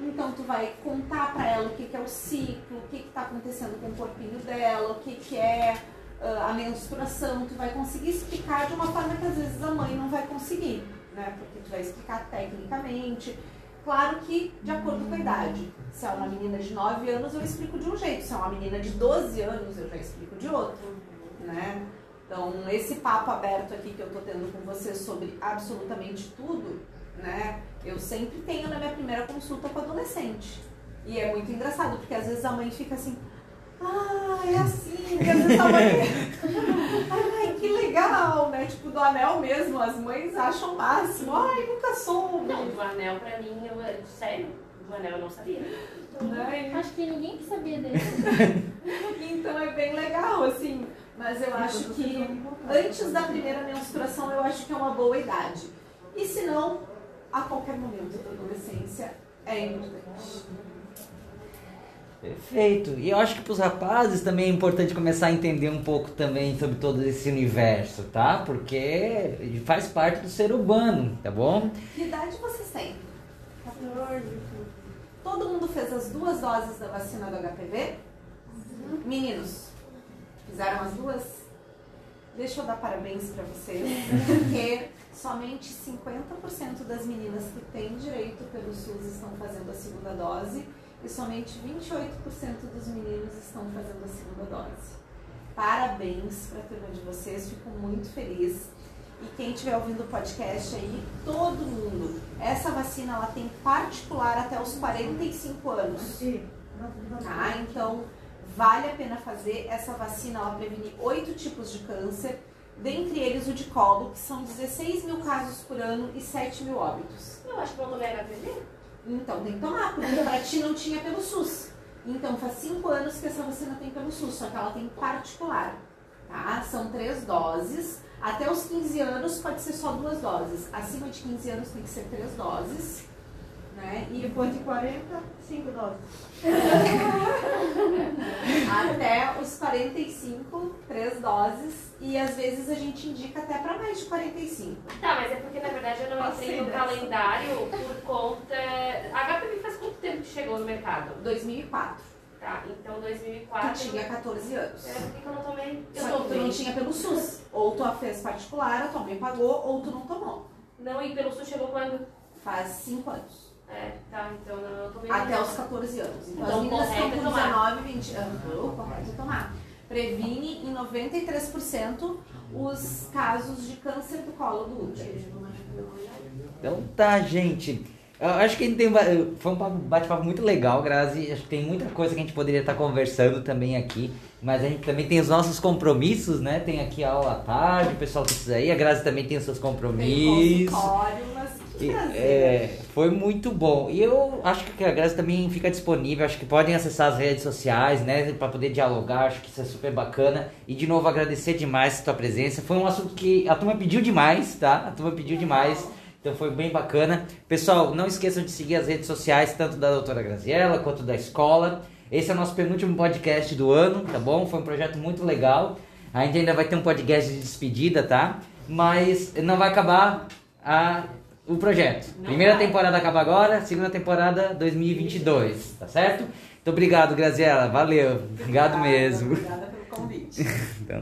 Então tu vai contar pra ela o que, que é o ciclo, o que está acontecendo com o corpinho dela, o que, que é ah, a menstruação. Tu vai conseguir explicar de uma forma que às vezes a mãe não vai conseguir, né? Porque tu vai explicar tecnicamente. Claro que de acordo com a idade. Se é uma menina de 9 anos, eu explico de um jeito. Se é uma menina de 12 anos, eu já explico de outro, né? Então, esse papo aberto aqui que eu tô tendo com você sobre absolutamente tudo, né? Eu sempre tenho na minha primeira consulta com adolescente. E é muito engraçado, porque às vezes a mãe fica assim, ah, é assim, e às vezes a mãe, ai, que legal, né? Tipo, do anel mesmo, as mães acham o máximo, ai, nunca soube. Não, do anel pra mim, eu, sério, do anel eu não sabia. Né? Acho que ninguém sabia desse. Então é bem legal, assim. Mas eu acho que antes da primeira menstruação eu acho que é uma boa idade. E se não, a qualquer momento da adolescência é importante. Perfeito. E eu acho que para os rapazes também é importante começar a entender um pouco também sobre todo esse universo, tá? Porque faz parte do ser humano, tá bom? Que idade vocês têm? 14. Todo mundo fez as duas doses da vacina do HPV? Meninos, fizeram as duas? Deixa eu dar parabéns para vocês, porque somente 50% das meninas que têm direito pelo SUS estão fazendo a segunda dose e somente 28% dos meninos estão fazendo a segunda dose. Parabéns para a turma de vocês, fico muito feliz. E quem estiver ouvindo o podcast aí, todo mundo, essa vacina ela tem particular até os 45 anos. Tá? Então, vale a pena fazer. Essa vacina ela previne oito tipos de câncer, dentre eles o de colo, que são 16 mil casos por ano e 7 mil óbitos. Eu acho que não tomei HPV. Então tem que tomar, porque pra ti não tinha pelo SUS. Então faz cinco anos que essa vacina tem pelo SUS, só que ela tem particular. Tá? São três doses. Até os 15 anos pode ser só duas doses. Acima de 15 anos tem que ser três doses. Né? E Depois de 40, 5 doses. até os 45, três doses. E às vezes a gente indica até para mais de 45. Tá, mas é porque na verdade eu não entrei no Vacina. calendário por conta. A HPV faz quanto tempo que chegou no mercado? 2004. Tá, então Tu 2004. tinha 14 anos. É, por que eu não tomei? Eu Só tu não tinha pelo SUS. Ou tu a fez particular, a tua mãe pagou, ou tu não tomou. Não, e pelo sul chegou quando? Faz 5 anos. É, tá, então não, eu tomei. Até os 14 anos. Então, Então, as meninas estão é com tomar. 19, 20 anos. Correto é tomar. Previne em 93% os casos de câncer do colo do útero. Então tá, gente. Eu acho que a gente tem, foi um papo- bate-papo muito legal, Grazi. Acho que tem muita coisa que a gente poderia estar conversando também aqui. Mas a gente também tem os nossos compromissos, né? Tem aqui a aula à tarde, o pessoal que precisa ir. A Grazi também tem os seus Tem compromissos. consultório, mas E, é, foi muito bom. E eu acho que a Grazi também fica disponível. Acho que podem acessar as redes sociais, né? Para poder dialogar. Acho que isso é super bacana. E de novo agradecer demais a tua presença. Foi um assunto que a turma pediu demais, tá? A turma pediu demais. Então foi bem bacana. Pessoal, não esqueçam de seguir as redes sociais, tanto da doutora Graziella quanto da escola. Esse é o nosso penúltimo podcast do ano, tá bom? Foi um projeto muito legal. A gente ainda vai ter um podcast de despedida, tá? Mas não vai acabar a, o projeto. Não Primeira vai. temporada acaba agora, segunda temporada 2022, tá certo? Muito obrigado, Graziella. Valeu. Obrigado Obrigada, mesmo. Obrigada pelo convite. Então,